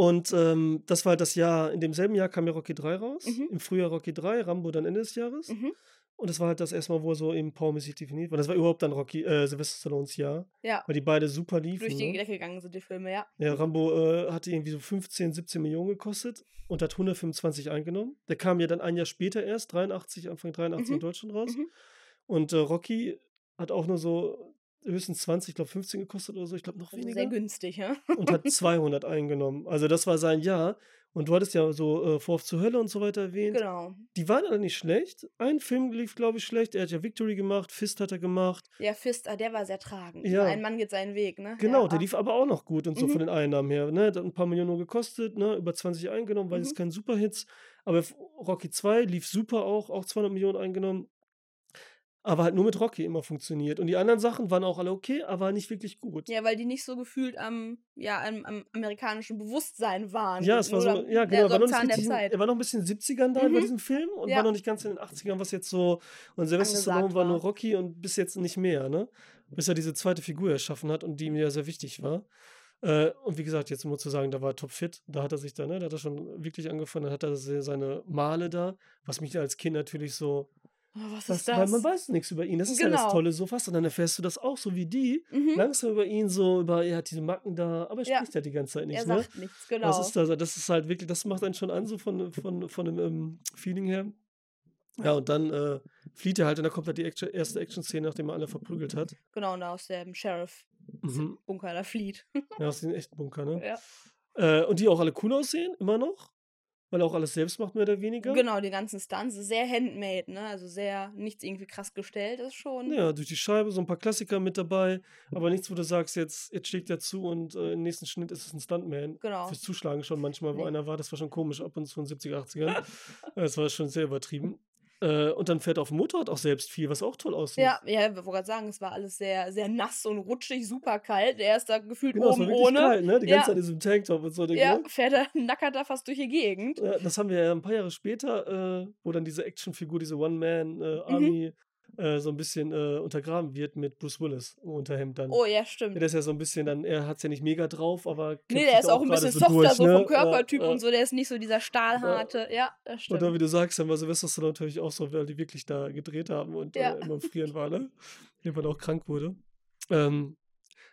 Und ähm, das war halt das Jahr, in demselben Jahr kam ja Rocky 3 raus. Mhm. Im Frühjahr Rocky 3, Rambo dann Ende des Jahres. Mhm. Und das war halt das erste Mal, wo er so eben powermäßig definiert war. Das war überhaupt dann Rocky, äh, Sylvester Stallones Jahr, Ja, weil die beide super liefen. durch die ne? Decke gegangen sind die Filme, ja. Ja, Rambo äh, hatte irgendwie so 15, 17 Millionen gekostet und hat 125 eingenommen. Der kam ja dann ein Jahr später erst, 83, Anfang 83 in Mhm. Deutschland raus. Mhm. Und äh, Rocky hat auch nur so höchstens 20, ich glaube 15 gekostet oder so, ich glaube noch weniger. sehr günstig, ja. und hat 200 eingenommen. Also das war sein Jahr. Und du hattest ja so äh, Vorwurf zur Hölle und so weiter erwähnt. Genau. Die waren alle nicht schlecht. Ein Film lief, glaube ich, schlecht. Er hat ja Victory gemacht, Fist hat er gemacht. Ja, Fist, ah, der war sehr tragend. Ja. Ein Mann geht seinen Weg, ne? Genau, ja, der lief aber auch noch gut und so Mhm. von den Einnahmen her. Ne? Hat ein paar Millionen nur gekostet, ne? über 20 eingenommen, weil es Mhm. kein Superhits. Aber Rocky 2 lief super auch, auch 200 Millionen eingenommen. Aber halt nur mit Rocky immer funktioniert. Und die anderen Sachen waren auch alle okay, aber nicht wirklich gut. Ja, weil die nicht so gefühlt am, ja, am, am amerikanischen Bewusstsein waren. Ja, es war so, ja, der- genau, so war noch nicht der er war noch ein bisschen in den 70ern da bei Mhm. diesem Film und Ja. war noch nicht ganz in den 80ern, was jetzt so, und Sylvester Stallone war nur. Rocky und bis jetzt nicht mehr, ne? Bis er diese zweite Figur erschaffen hat und die ihm ja sehr wichtig war. Äh, und wie gesagt, jetzt nur zu sagen, da war er topfit, da hat er sich da, ne, da hat er schon wirklich angefangen, dann hat er se- seine Male da, was mich als Kind natürlich so, Oh, was das, ist weil das? man weiß nichts über ihn, das ist ja das Genau. Tolle, so fast, und dann erfährst du das auch, so wie die, Mhm. langsam über ihn, so über, er hat diese Macken da, aber er Ja. spricht ja die ganze Zeit Er nichts, ne? sagt nichts, genau. Was ist das? Das ist halt wirklich, das macht einen schon an, so von, von, von dem ähm, Feeling her. Ja, und dann äh, flieht er halt und dann kommt halt die Action, erste Action-Szene, nachdem er alle verprügelt hat. Genau, und aus dem Mhm. Sheriff-Bunker da flieht. Ja, aus dem echten Bunker, ne? ja. Äh, und die auch alle cool aussehen, immer noch. Weil er auch alles selbst macht, mehr oder weniger. Genau, die ganzen Stunts. Sehr handmade, ne? Also sehr, nichts irgendwie krass gestellt ist schon. Ja, durch die Scheibe, so ein paar Klassiker mit dabei, aber nichts, wo du sagst, jetzt, jetzt schlägt er zu und äh, im nächsten Schnitt ist es ein Stuntman. Genau. Fürs Zuschlagen schon manchmal, wo Nee. einer war, das war schon komisch, ab und zu in den 70er, 80ern. das war schon sehr übertrieben. Äh, und dann fährt er auf dem Motorrad auch selbst viel, was auch toll aussieht. Ja, ja, ich wollte gerade sagen, es war alles sehr, sehr nass und rutschig, super kalt. Er ist da gefühlt Genau, oben ohne. kalt, ne? Die Ja. ganze Zeit in diesem Tanktop und so. Ja, ne? fährt er, nackert da fast durch die Gegend. Ja, das haben wir ja ein paar Jahre später, äh, wo dann diese Actionfigur, diese One-Man-Army äh, so ein bisschen äh, untergraben wird mit Bruce Willis im Unterhemd dann. Oh ja, Ja, stimmt. der ist ja so ein bisschen dann, er hat es ja nicht mega drauf, aber. Nee, der ist da auch ein bisschen so softer, durch, so ne? vom Körpertyp Ja, ja. und so. Der ist nicht so dieser stahlharte. Ja, das Und stimmt. dann, wie du sagst, dann war Sylvester Stallone natürlich auch so, weil die wirklich da gedreht haben und Ja. äh, immer im Frieren war, ne? Irgendwann auch krank wurde. Ähm,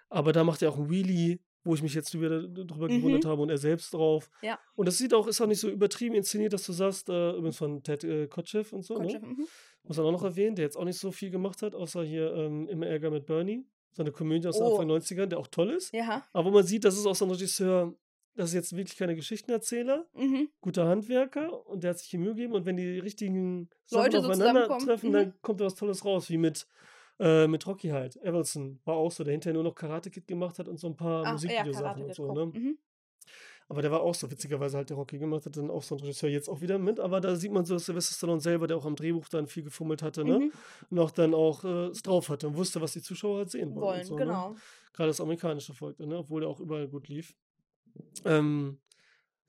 aber da macht er auch einen Wheelie, wo ich mich jetzt wieder drüber Mhm. gewundert habe und er selbst drauf. Ja. Und das sieht auch, ist auch nicht so übertrieben inszeniert, dass du sagst, äh, übrigens von Ted äh, Kotcheff und so, Kotcheff, ne? Mhm. Muss man auch noch erwähnen, der jetzt auch nicht so viel gemacht hat, außer hier ähm, Immer Ärger mit Bernie. So eine Komödie aus den Oh. Anfang 90ern, der auch toll ist. Ja. Aber man sieht, das ist auch so ein Regisseur, das ist jetzt wirklich keine Geschichtenerzähler, Mhm. guter Handwerker und der hat sich die Mühe gegeben und wenn die richtigen Leute Sachen so aufeinandertreffen, zusammenkommen, dann kommt da was Tolles raus, wie mit, äh, mit Rocky halt. Evelson war auch so, der hinterher nur noch Karate Kid gemacht hat und so ein paar Ach, ja, Musikvideosachen Karate und so, ne? Mhm. Aber der war auch so, witzigerweise halt der Rocky gemacht hat, dann auch so ein Regisseur jetzt auch wieder mit, aber da sieht man so, dass Sylvester Stallone selber, der auch am Drehbuch dann viel gefummelt hatte, ne? Mhm. Und auch dann auch äh, es drauf hatte und wusste, was die Zuschauer halt sehen wollen. Wollen, und so, Ne? genau. Gerade das amerikanische Volk, ne? obwohl der auch überall gut lief. Ähm,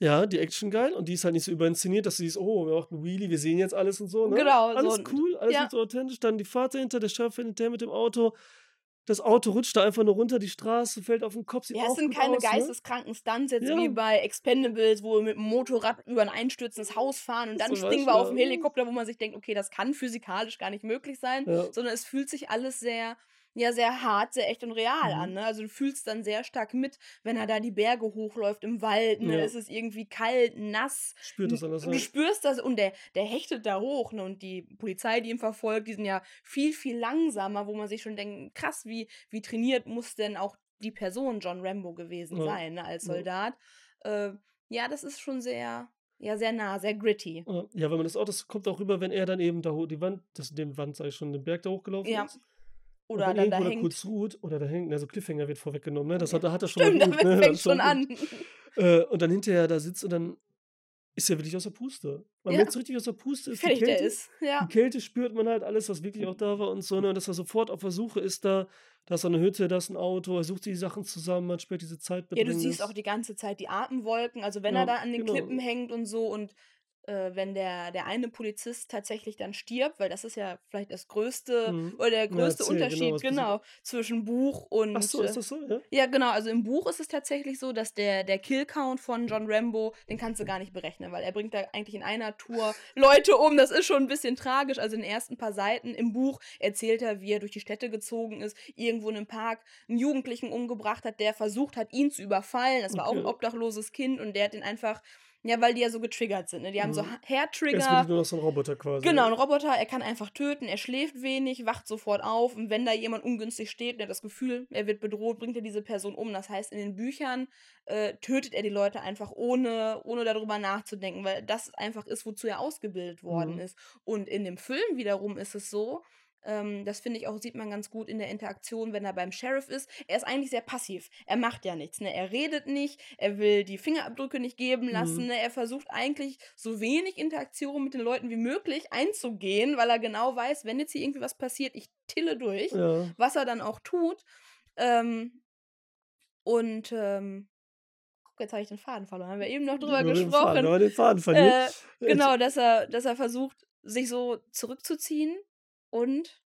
ja, die Action geil und die ist halt nicht so überinszeniert, dass du siehst, oh, wir machen einen Wheelie, wir sehen jetzt alles und so. Ne? Genau, Alles so cool, alles ja. so authentisch. Dann die Fahrt dahinter, der Sheriff hinterher mit dem Auto. Das Auto rutscht da einfach nur runter, die Straße fällt auf den Kopf. Sieht Ja, es sind keine aus, ne? geisteskranken Stunts jetzt Ja. wie bei Expendables, wo wir mit dem Motorrad über ein einstürzendes Haus fahren und dann Zum springen wir Beispiel, auf einen ja. Helikopter, wo man sich denkt, okay, das kann physikalisch gar nicht möglich sein, Ja. sondern es fühlt sich alles sehr, ja sehr hart, sehr echt und real Mhm. an. Ne? Also du fühlst dann sehr stark mit, wenn er da die Berge hochläuft im Wald. Ne? Ja. Es ist irgendwie kalt, nass. Spürt das alles. Du Ja. spürst das und der, der hechtet da hoch. Ne? Und die Polizei, die ihn verfolgt, die sind ja viel, viel langsamer, wo man sich schon denkt, krass, wie, wie trainiert muss denn auch die Person John Rambo gewesen Ja. sein, ne? als. Soldat. Äh, ja, das ist schon sehr, ja, sehr nah, sehr gritty. Ja, Ja, wenn man das auch, das kommt auch rüber, wenn er dann eben da hoch, die Wand, das den Wand, sag ich schon, den Berg da hochgelaufen Ja. ist. Oder und dann da hängt. kurz ruht oder da hängt, also Cliffhanger wird vorweggenommen, ne? Das Ja. hat, da hat er schon Stimmt, damit ne? fängt schon an. Äh, und dann hinterher da sitzt und dann ist er wirklich aus der Puste. Man Ja. merkt so richtig aus der Puste, ist die Fertig der Kälte, ist. Ja. die Kälte spürt man halt, alles, was wirklich auch da war und so, ne? Und dass er sofort auf der Suche ist da, da ist eine Hütte, da ist ein Auto, er sucht die Sachen zusammen, man spürt diese Ja, Zeitbedrängnis. du siehst auch die ganze Zeit die Atemwolken, also wenn er Ja, da an den genau. Klippen hängt und so und äh, wenn der, der eine Polizist tatsächlich dann stirbt, weil das ist ja vielleicht das größte Mhm. oder der Ja, größte erzähl, genau, Unterschied, passiert. genau, zwischen Buch und Ach so, äh, ist das so, ja? Ja, genau. Also im Buch ist es tatsächlich so, dass der, der Kill-Count von John Rambo, den kannst du gar nicht berechnen, weil er bringt da eigentlich in einer Tour Leute um. Das ist schon ein bisschen tragisch. Also in den ersten paar Seiten im Buch erzählt er, wie er durch die Städte gezogen ist, irgendwo in einem Park einen Jugendlichen umgebracht hat, der versucht hat, ihn zu überfallen. Das war auch ein Okay. obdachloses Kind und der hat ihn einfach, ja, weil die ja so getriggert sind. Ne? Die haben so Mhm. Ist Hair-Trigger. wirklich nur noch so ein Roboter quasi. Genau, ein? Roboter, er kann einfach töten, er schläft wenig, wacht sofort auf und wenn da jemand ungünstig steht und er hat das Gefühl, er wird bedroht, bringt er diese Person um. Das heißt, in den Büchern äh, tötet er die Leute einfach ohne, ohne darüber nachzudenken, weil das einfach ist, wozu er ausgebildet worden Mhm. ist. Und in dem Film wiederum ist es so, ähm, das finde ich auch, sieht man ganz gut in der Interaktion, wenn er beim Sheriff ist. Er ist eigentlich sehr passiv. Er macht ja nichts. Ne? Er redet nicht, er will die Fingerabdrücke nicht geben lassen. Mhm. Ne? Er versucht eigentlich so wenig Interaktion mit den Leuten wie möglich einzugehen, weil er genau weiß, wenn jetzt hier irgendwie was passiert, ich tille durch, Ja. was er dann auch tut. Ähm, und ähm, guck, jetzt habe ich den Faden verloren. Haben wir eben noch drüber Über den Faden, gesprochen. den Faden verliert. Äh, genau, dass er, dass er versucht, sich so zurückzuziehen und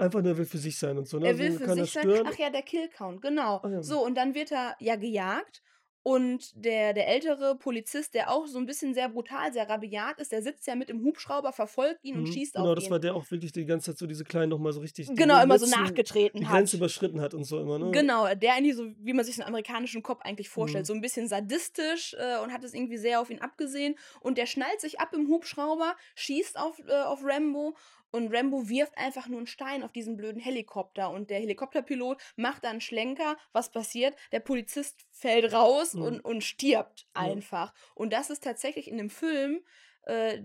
Einfach nur, er will für sich sein und so. Ne? er Also will ihn für sich sein. stören. Ach ja, der Killcount, genau. Ah ja. So, und dann wird er ja gejagt. Und der, der ältere Polizist, der auch so ein bisschen sehr brutal, sehr rabiat ist, der sitzt ja mit im Hubschrauber, verfolgt ihn und Mhm. schießt Genau, auf das ihn. war der auch wirklich die ganze Zeit so diese kleinen nochmal so richtig. die genau, immer so letzten- nachgetreten Die hat. Grenze überschritten hat und so immer, ne? Genau, der eigentlich so, wie man sich einen amerikanischen Cop eigentlich vorstellt, Mhm. so ein bisschen sadistisch äh, und hat es irgendwie sehr auf ihn abgesehen. Und der schnallt sich ab im Hubschrauber, schießt auf, äh, auf Rambo und Rambo wirft einfach nur einen Stein auf diesen blöden Helikopter und der Helikopterpilot macht dann einen Schlenker. Was passiert? Der Polizist fällt raus Mhm. und, und stirbt einfach. Und das ist tatsächlich in dem Film äh,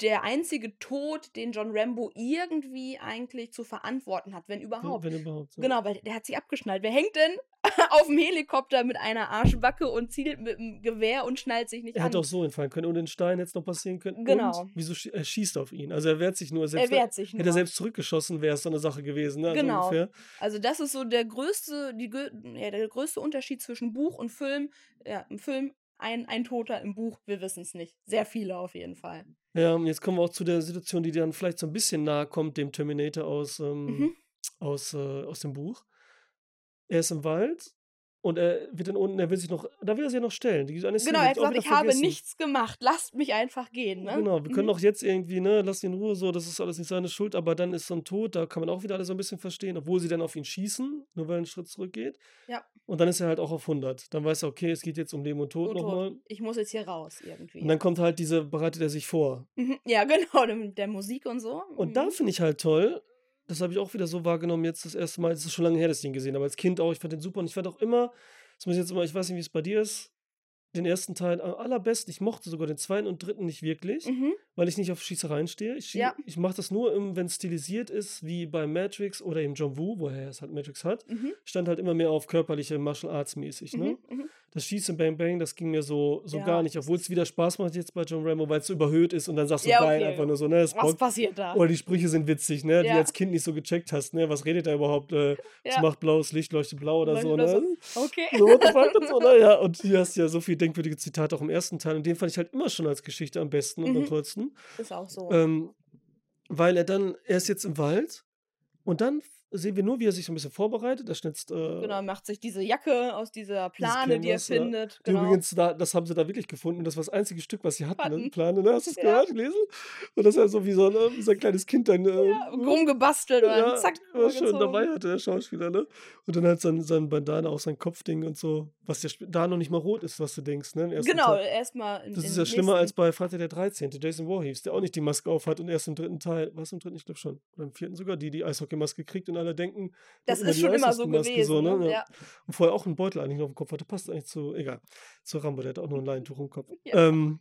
der einzige Tod, den John Rambo irgendwie eigentlich zu verantworten hat, wenn überhaupt. Wenn, überhaupt. Ja. Genau, weil der hat sich abgeschnallt. Wer hängt denn auf dem Helikopter mit einer Arschbacke und zielt mit dem Gewehr und schnallt sich nicht Er an? hätte auch so hinfallen können und den Stein hätte es noch passieren können. Genau. Und wieso er schießt auf ihn? Also er wehrt sich nur. er Selbst wehrt sich nur. Hätte er selbst zurückgeschossen, wäre es so eine Sache gewesen, ne? Also Genau. ungefähr. Also das ist so der größte, die, ja, der größte Unterschied zwischen Buch und Film. Ja, im Film ein, ein Toter, im Buch, wir wissen es nicht. Sehr viele auf jeden Fall. Ja, und jetzt kommen wir auch zu der Situation, die dann vielleicht so ein bisschen nahe kommt, dem Terminator aus, ähm, Mhm. aus, äh, aus dem Buch. Er ist im Wald und er wird dann unten, er will sich noch, da will er sich ja noch stellen. Die, eine Szene, Genau, er hat ich ich habe vergessen. nichts gemacht, lasst mich einfach gehen. Ne? Genau, wir können Mhm. auch jetzt irgendwie, ne, lass ihn in Ruhe so, das ist alles nicht seine Schuld, aber dann ist so ein Tod, da kann man auch wieder alles so ein bisschen verstehen, obwohl sie dann auf ihn schießen, nur weil er einen Schritt zurückgeht. Ja. Und dann ist er halt auch auf 100. Dann weiß er, okay, es geht jetzt um Leben und Tod tot. nochmal. Ich muss jetzt hier raus irgendwie. Und dann kommt halt diese, bereitet er sich vor. Mhm, ja, genau, mit der Musik und so. Und da Mhm. finde ich halt toll, das habe ich auch wieder so wahrgenommen, jetzt das erste Mal, das ist schon lange her, dass ich ihn gesehen habe, als Kind auch, ich fand den super und ich fand auch immer, das muss ich jetzt immer, ich weiß nicht, wie es bei dir ist, den ersten Teil am allerbesten, ich mochte sogar den zweiten und dritten nicht wirklich, Mhm. Weil ich nicht auf Schießereien stehe. Ich, Ja. ich mache das nur, wenn es stilisiert ist, wie bei Matrix oder eben John Woo, woher es halt Matrix hat, Mhm. stand halt immer mehr auf körperliche Martial Arts mäßig, ne? Mhm. Mhm. Das Schießen Bang Bang, das ging mir so, so Ja, gar nicht, obwohl es wieder Spaß macht jetzt bei John Rambo, weil es so überhöht ist und dann sagst du Ja, okay. einfach nur so, ne? Es Was bockt. passiert da? Oder die Sprüche sind witzig, ne? Die als Kind nicht so gecheckt hast, ne? Was redet er überhaupt? Äh, Es macht blaues Licht, leuchtet blau oder so, Leuchtet ne? oder Okay. So, what the fuck und so, ne? Ja, und hier hast du ja so viele denkwürdige Zitate auch im ersten Teil und den fand ich halt immer schon als Geschichte am besten und am Mhm. Ist auch so. Ähm, weil er dann, er ist jetzt im Wald und dann sehen wir nur, wie er sich so ein bisschen vorbereitet. Er schnitzt. Äh, Genau, macht sich diese Jacke aus dieser Plane, die er ja. findet. Die Genau. Übrigens, da, das haben sie da wirklich gefunden. Und das war das einzige Stück, was sie hatten. Ne? Hatten. Plane, ne? Hast du es Ja. gehört, gelesen? Und das ist ja so wie so äh, wie so ein kleines Kind dann. Äh, Ja, rumgebastelt und dann zack, war rübergezogen. dabei hatte der Schauspieler, ne? Und dann halt sein, sein Bandana auf sein Kopfding und so, was ja da noch nicht mal rot ist, was du denkst, ne? Genau, erstmal. Das ist ja schlimmer als bei Freitag der 13., Jason Voorhees, der auch nicht die Maske auf hat und erst im dritten Teil, was im dritten, ich glaube schon, oder im vierten sogar, die die Eishockeymaske kriegt und alle denken, Das ist schon immer so Eishockeymaske gewesen. so, ne? Ja. Ja. Und vorher auch einen Beutel eigentlich noch auf dem Kopf hatte, passt eigentlich zu, egal, zu Rambo, der hat auch nur ein Leintuch im Kopf. Ja. Ähm,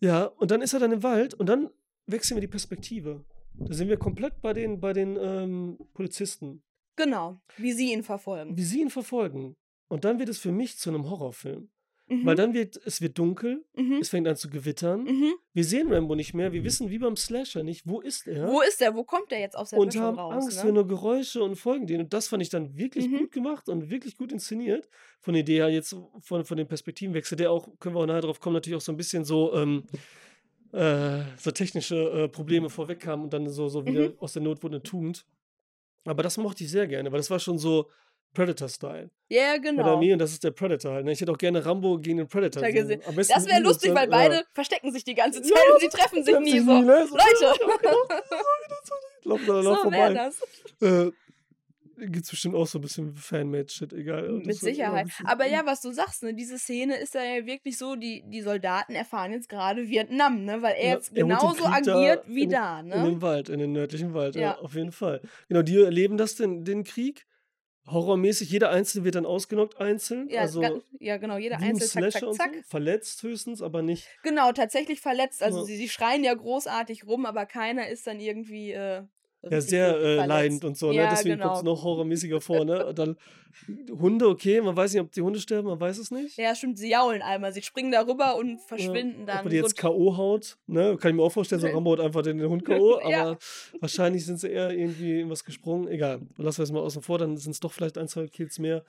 ja, und dann ist er dann im Wald und dann wechseln wir die Perspektive. Da sind wir komplett bei den, bei den ähm, Polizisten, Genau, wie sie ihn verfolgen. wie sie ihn verfolgen. Und dann wird es für mich zu einem Horrorfilm. Mhm. Weil dann wird, es wird dunkel, mhm. es fängt an zu gewittern. Mhm. Wir sehen Rambo nicht mehr, wir wissen wie beim Slasher nicht, wo ist er? Wo ist er? Wo kommt er jetzt aus der und Mischung haben raus? Angst, ne? wir nur Geräusche und folgen denen. Und das fand ich dann wirklich Mhm. gut gemacht und wirklich gut inszeniert. Von der Idee her jetzt von, von dem Perspektivenwechsel, der auch, können wir auch nachher drauf kommen, natürlich auch so ein bisschen so, ähm, äh, so technische äh, Probleme vorwegkam und dann so, so wieder Mhm. aus der Not wurde eine Tugend. Aber das mochte ich sehr gerne, weil das war schon so Predator-Style. Ja, Bei genau. mir, und das ist der Predator halt. Ne? Ich hätte auch gerne Rambo gegen den Predator. Da sehen. gesehen. Das wäre lustig, weil dann- ja. beide verstecken sich die ganze Ja, Zeit und sie treffen sich nie sich so. nie, ne? So, Leute, noch so wäre vorbei. das. Äh, Gibt es bestimmt auch so ein bisschen Fanmade-Shit, egal. Mit Sicherheit. Aber ja, was du sagst, ne, diese Szene ist ja wirklich so, die, die Soldaten erfahren jetzt gerade Vietnam, ne? Weil er Ja, jetzt er genauso da agiert wie in- da, In ne? dem Wald, in den nördlichen Wald, ja, Ja. auf jeden Fall. Genau, die erleben das, den, den Krieg. Horrormäßig, jeder Einzelne wird dann ausgenockt einzeln. Ja, also ga- ja, genau, jeder wie im Einzel, zack, Slasher zack, zack. So. Verletzt höchstens, aber nicht. Genau, tatsächlich verletzt. Also Ja. sie, sie schreien ja großartig rum, aber keiner ist dann irgendwie äh, Ja, sehr äh, leidend und so, ne? Ja, Deswegen kommt es genau. noch horrormäßiger vor, ne? Und dann Hunde, okay, man weiß nicht, ob die Hunde sterben, man weiß es nicht. Ja, stimmt, sie jaulen einmal. Sie springen darüber und verschwinden Ja, dann. Ob die jetzt K.O. haut, ne? Kann ich mir auch vorstellen, so Rambo haut einfach den, den Hund K.O., aber Ja. wahrscheinlich sind sie eher irgendwie in was gesprungen. Egal, lassen wir es mal außen vor, dann sind es doch vielleicht ein, zwei Kills mehr.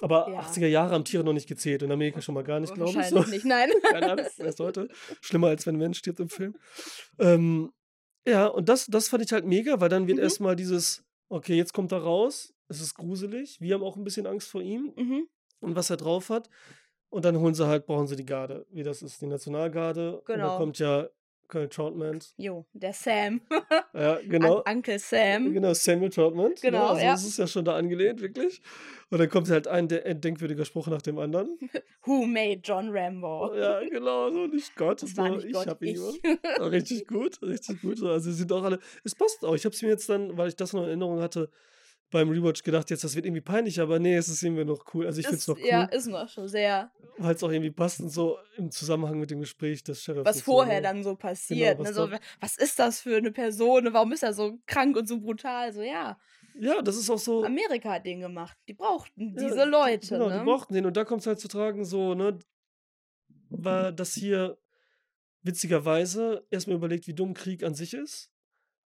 Aber Ja. 80er Jahre haben Tiere noch nicht gezählt, in Amerika schon mal gar nicht, glaube ich. Wahrscheinlich So. nicht, nein. Keine Ahnung, erst heute. Schlimmer als wenn ein Mensch stirbt im Film. Ähm, ja, und das, das fand ich halt mega, weil dann wird Mhm. erstmal dieses, okay, jetzt kommt er raus, es ist gruselig, wir haben auch ein bisschen Angst vor ihm mhm. und was er drauf hat. Und dann holen sie halt, brauchen sie die Garde, wie das ist, die Nationalgarde. Und Genau. dann kommt ja Colonel Troutman. Jo, der Sam. Ja, genau. Un Uncle Sam. Genau, Samuel Troutman. Genau, ne? Also ja. es ist ja schon da angelehnt, wirklich. Und dann kommt halt ein, de- ein denkwürdiger Spruch nach dem anderen. Who made John Rambo? Ja, genau, so nicht Gott. Das so, war nicht ich Gott, hab ihn ich. Richtig gut, richtig gut. So, Also sie sind auch alle. Es passt auch. Ich habe es mir jetzt dann, weil ich das noch in Erinnerung hatte, beim Rewatch gedacht, jetzt das wird irgendwie peinlich, aber nee, es ist irgendwie noch cool. Also ich finde es noch cool, Ja, ist noch schon sehr, weil es auch irgendwie passt und so im Zusammenhang mit dem Gespräch des Sheriffs. was so, vorher ne? dann so passiert. was ne? so, was ist das für eine Person? Warum ist er so krank und so brutal? So, ja, Ja, das ist auch so. Amerika hat den gemacht. Die brauchten Ja, diese Leute. Genau, ne? die brauchten den. Und da kommt es halt zu tragen, so, ne, war das hier witzigerweise erstmal überlegt, wie dumm Krieg an sich ist.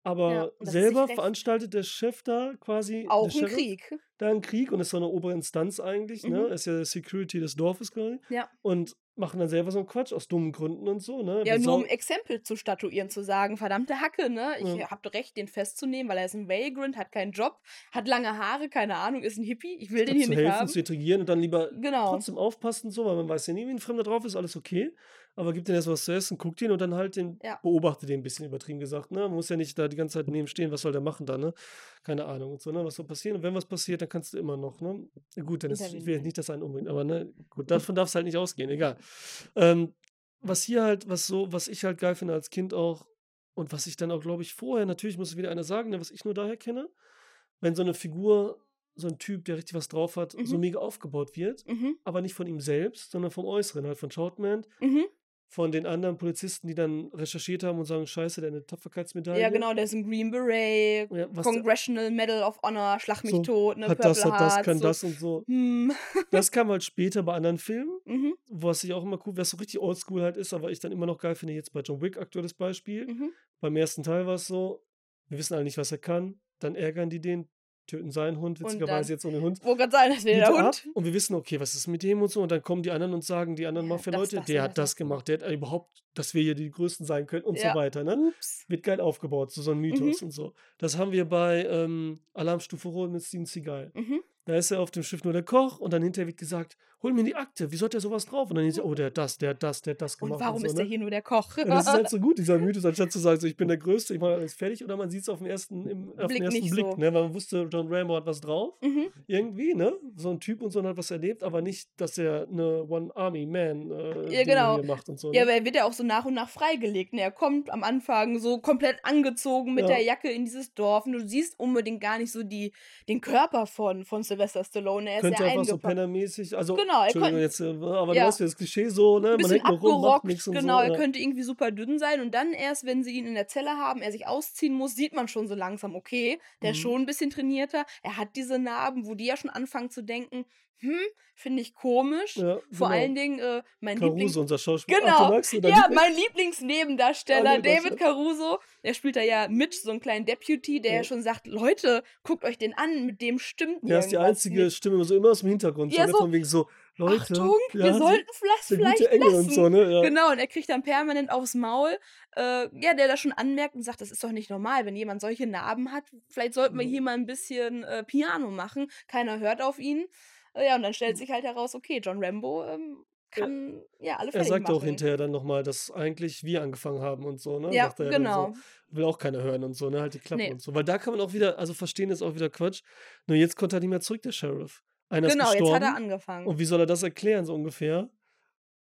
Aber Ja, selber veranstaltet der Chef da quasi Auch der ein Sheriff Krieg. da einen Krieg und ist so eine obere Instanz eigentlich, ne? Mhm. Ist ja Security des Dorfes quasi. Ja. Und machen dann selber so einen Quatsch aus dummen Gründen und so, ne? Ja, Wie nur um Exempel zu statuieren, zu sagen, verdammte Hacke, ne? Ich Ja. hab Recht, den festzunehmen, weil er ist ein Vagrant, hat keinen Job, hat lange Haare, keine Ahnung, ist ein Hippie. Ich will den statt hier zu nicht helfen, haben. zu integrieren und dann lieber Genau. trotzdem aufpassen, so, weil man weiß ja nie, wie ein Fremder drauf ist, alles okay. Aber gibt den erst was zu essen, guckt ihn und dann halt den, Ja. beobachtet den ein bisschen übertrieben gesagt, ne? Man muss ja nicht da die ganze Zeit neben stehen, was soll der machen da, ne? Keine Ahnung und so, ne? Was soll passieren? Und wenn was passiert, dann kannst du immer noch, ne? Gut, dann ist, ich will jetzt nicht, dass einen umbringt, aber ne, gut, davon darf es halt nicht ausgehen, egal. Ähm, was hier halt, was so, was ich halt geil finde als Kind auch, und was ich dann auch, glaube ich, vorher, natürlich muss wieder einer sagen, ne, was ich nur daher kenne, wenn so eine Figur, so ein Typ, der richtig was drauf hat, so Mhm. mega aufgebaut wird, Mhm. aber nicht von ihm selbst, sondern vom Äußeren, halt von Troutman, Mhm. Von den anderen Polizisten, die dann recherchiert haben und sagen, scheiße, der eine Tapferkeitsmedaille. Ja, genau, der ist ein Green Beret, Ja, was der, Congressional Medal of Honor, Schlag mich So, tot, ne? hat das, Purple hat das, Hearts, kann so. das und so. Hm. Das kam halt später bei anderen Filmen, Mhm. was ich auch immer cool, was so richtig oldschool halt ist, aber ich dann immer noch geil finde, jetzt bei John Wick, aktuelles Beispiel. Mhm. Beim ersten Teil war es so, wir wissen alle nicht, was er kann, dann ärgern die den, töten seinen Hund, Und witzigerweise jetzt ohne Hund. Wo gerade sein, das wäre Biete der ab Hund. und wir wissen, okay, was ist mit dem und so. Und dann kommen die anderen und sagen, die anderen Mafia-Leute, der hat das, gemacht, der hat überhaupt, dass wir hier die Größten sein können und Ja. so weiter. Ne? Ups. Wird geil aufgebaut, so, so ein Mythos und so. Das haben wir bei ähm, Alarmstufe Rot mit Steven Seagal. Mhm. Da ist er auf dem Schiff nur der Koch und dann hinterher wird gesagt, hol mir die Akte, wieso hat der sowas drauf? Und dann ist er, oh, der hat das, der hat das, der hat das gemacht. Und warum so, ist ne? der hier nur der Koch? Ja, das ist halt so gut, dieser Mythos, anstatt zu sagen, so, ich bin der Größte, ich mache alles fertig, oder man sieht es auf den ersten, im, auf Blick den ersten nicht Blick, so. ne? weil man wusste, John Rambo hat was drauf, mhm. irgendwie, ne? So ein Typ und so und hat was erlebt, aber nicht, dass er eine One-Army-Man äh, Ja, genau. macht und so. Ja, ne? aber er wird ja auch so nach und nach freigelegt. Ne? Er kommt am Anfang so komplett angezogen mit Ja. der Jacke in dieses Dorf. Und du siehst unbedingt gar nicht so die, den Körper von, von Sylvester Stallone. Er ist Könnte einfach so pennermäßig, also, Genau, er Entschuldigung könnte- jetzt, äh, aber Ja. du weißt, das Klischee so, ne? Man hängt noch rum, macht nichts und genau, so. er ja. könnte irgendwie super dünn sein und dann erst, wenn sie ihn in der Zelle haben, er sich ausziehen muss, sieht man schon so langsam, okay, der ist Mhm. schon ein bisschen trainierter, er hat diese Narben, wo die ja schon anfangen zu denken, hm, finde ich komisch. Ja, Vor genau. allen Dingen äh, mein Lieblings... Caruso, unser Schauspieler. Ach, Genau. dein Ja, Lieblings- mein Lieblingsnebendarsteller, Ah, nee, David Caruso, der spielt da ja Mitch, so einen kleinen Deputy, der Ja. ja schon sagt, Leute, guckt euch den an, mit dem stimmt Der ist die einzige nicht. Stimme so immer aus dem Hintergrund. Ja, so, ne? so, Von wegen so, Leute. Achtung, ja, wir sollten vielleicht, der vielleicht lassen. und so, ne? Ja. Genau, und er kriegt dann permanent aufs Maul, äh, ja, der da schon anmerkt und sagt, das ist doch nicht normal, wenn jemand solche Narben hat, vielleicht sollten wir Mhm. hier mal ein bisschen äh, Piano machen, keiner hört auf ihn. Äh, ja, und dann Mhm. stellt sich halt heraus, okay, John Rambo ähm, kann ja, alle Er sagt machen. auch hinterher dann nochmal, dass eigentlich wir angefangen haben und so, ne? Ja, genau. So. Will auch keiner hören und so, ne? Halt die Klappe Nee. und so. Weil da kann man auch wieder, also verstehen ist auch wieder Quatsch. Nur jetzt kommt er nicht mehr zurück, der Sheriff. Einer Genau, ist jetzt gestorben. hat er angefangen. Und wie soll er das erklären, so ungefähr?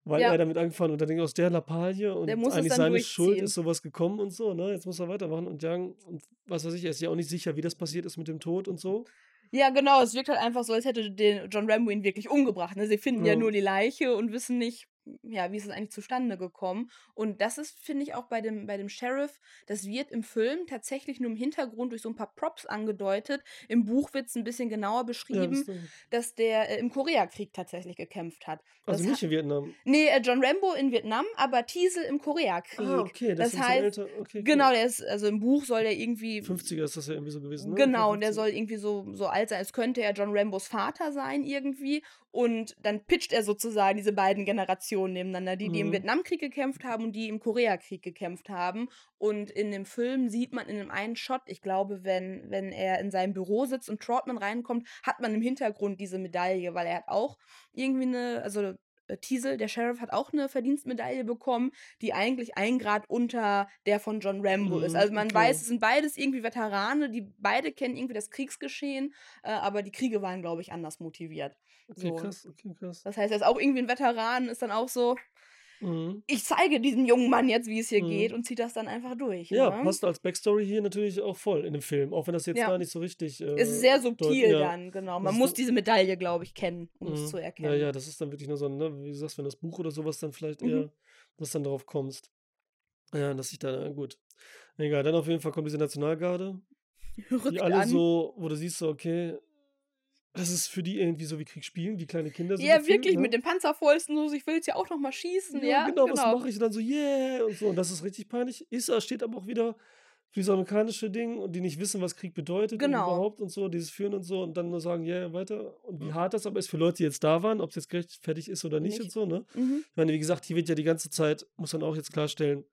Weil Ja. er damit angefangen und dann denkt aus der Lappalie und eigentlich seine Schuld ist sowas gekommen und so, ne? Jetzt muss er weitermachen und Young und was weiß ich, er ist ja auch nicht sicher, wie das passiert ist mit dem Tod und so. Ja, genau, es wirkt halt einfach so, als hätte den John Rambo ihn wirklich umgebracht. Ne? Sie finden ja Ja. nur die Leiche und wissen nicht, ja, wie ist es eigentlich zustande gekommen. Und das ist, finde ich, auch bei dem, bei dem Sheriff, das wird im Film tatsächlich nur im Hintergrund durch so ein paar Props angedeutet. Im Buch wird es ein bisschen genauer Ja, beschrieben, stimmt. dass der äh, im Koreakrieg tatsächlich gekämpft hat. also das nicht in Vietnam. Nee, äh, John Rambo in Vietnam, aber Teasel im Koreakrieg. Ah, okay, das, das heißt, älter. Okay, Genau, cool. der ist, also im Buch soll der irgendwie 50er ist das ja irgendwie so gewesen, ne? Genau, und der 50er. soll irgendwie so, so alt sein, als könnte er John Rambos Vater sein irgendwie. Und dann pitcht er sozusagen diese beiden Generationen nebeneinander, die, die im Mhm. Vietnamkrieg gekämpft haben und die im Koreakrieg gekämpft haben. Und in dem Film sieht man in dem einen Shot, ich glaube, wenn, wenn er in seinem Büro sitzt und Trotman reinkommt, hat man im Hintergrund diese Medaille, weil er hat auch irgendwie eine, also äh, Teasel, der Sheriff, hat auch eine Verdienstmedaille bekommen, die eigentlich ein Grad unter der von John Rambo ist. Mhm, Also man okay. weiß, es sind beides irgendwie Veterane, die beide kennen irgendwie das Kriegsgeschehen, äh, aber die Kriege waren, glaube ich, anders motiviert. Okay, So. krass, okay, krass. Das heißt, er ist auch irgendwie ein Veteran, ist dann auch so, Mhm. ich zeige diesem jungen Mann jetzt, wie es hier Mhm. geht und zieht das dann einfach durch. Ja, ne? passt als Backstory hier natürlich auch voll in dem Film, auch wenn das jetzt Ja. da nicht so richtig. Äh, Es ist sehr subtil ja. dann, genau. Man muss diese Medaille, glaube ich, kennen, um es Mhm. zu Ja, erkennen. ja, das ist dann wirklich nur so, ne, wie du sagst, wenn das Buch oder sowas dann vielleicht Mhm. eher, dass dann darauf kommst. Ja, dass ich da, gut. Egal, dann auf jeden Fall kommt diese Nationalgarde, Rückt die alle an. so, wo du siehst so, okay, das ist für die irgendwie so wie Krieg spielen, wie kleine Kinder so ja, gefühlt, wirklich, ne? mit den Panzerfäusten, so, ich will jetzt ja auch noch mal schießen, Ja, ja, genau, was mache ich? Und dann so, yeah, und so. Und das ist richtig peinlich. Issa steht aber auch wieder für dieses amerikanische Ding und die nicht wissen, was Krieg bedeutet Genau. und überhaupt und so, dieses Führen und so und dann nur sagen, yeah, weiter. Und wie hart das aber ist für Leute, die jetzt da waren, ob es jetzt gerechtfertigt ist oder nicht, Nicht. und so, ne? Mhm. Ich meine, wie gesagt, hier wird ja die ganze Zeit, muss man auch jetzt klarstellen,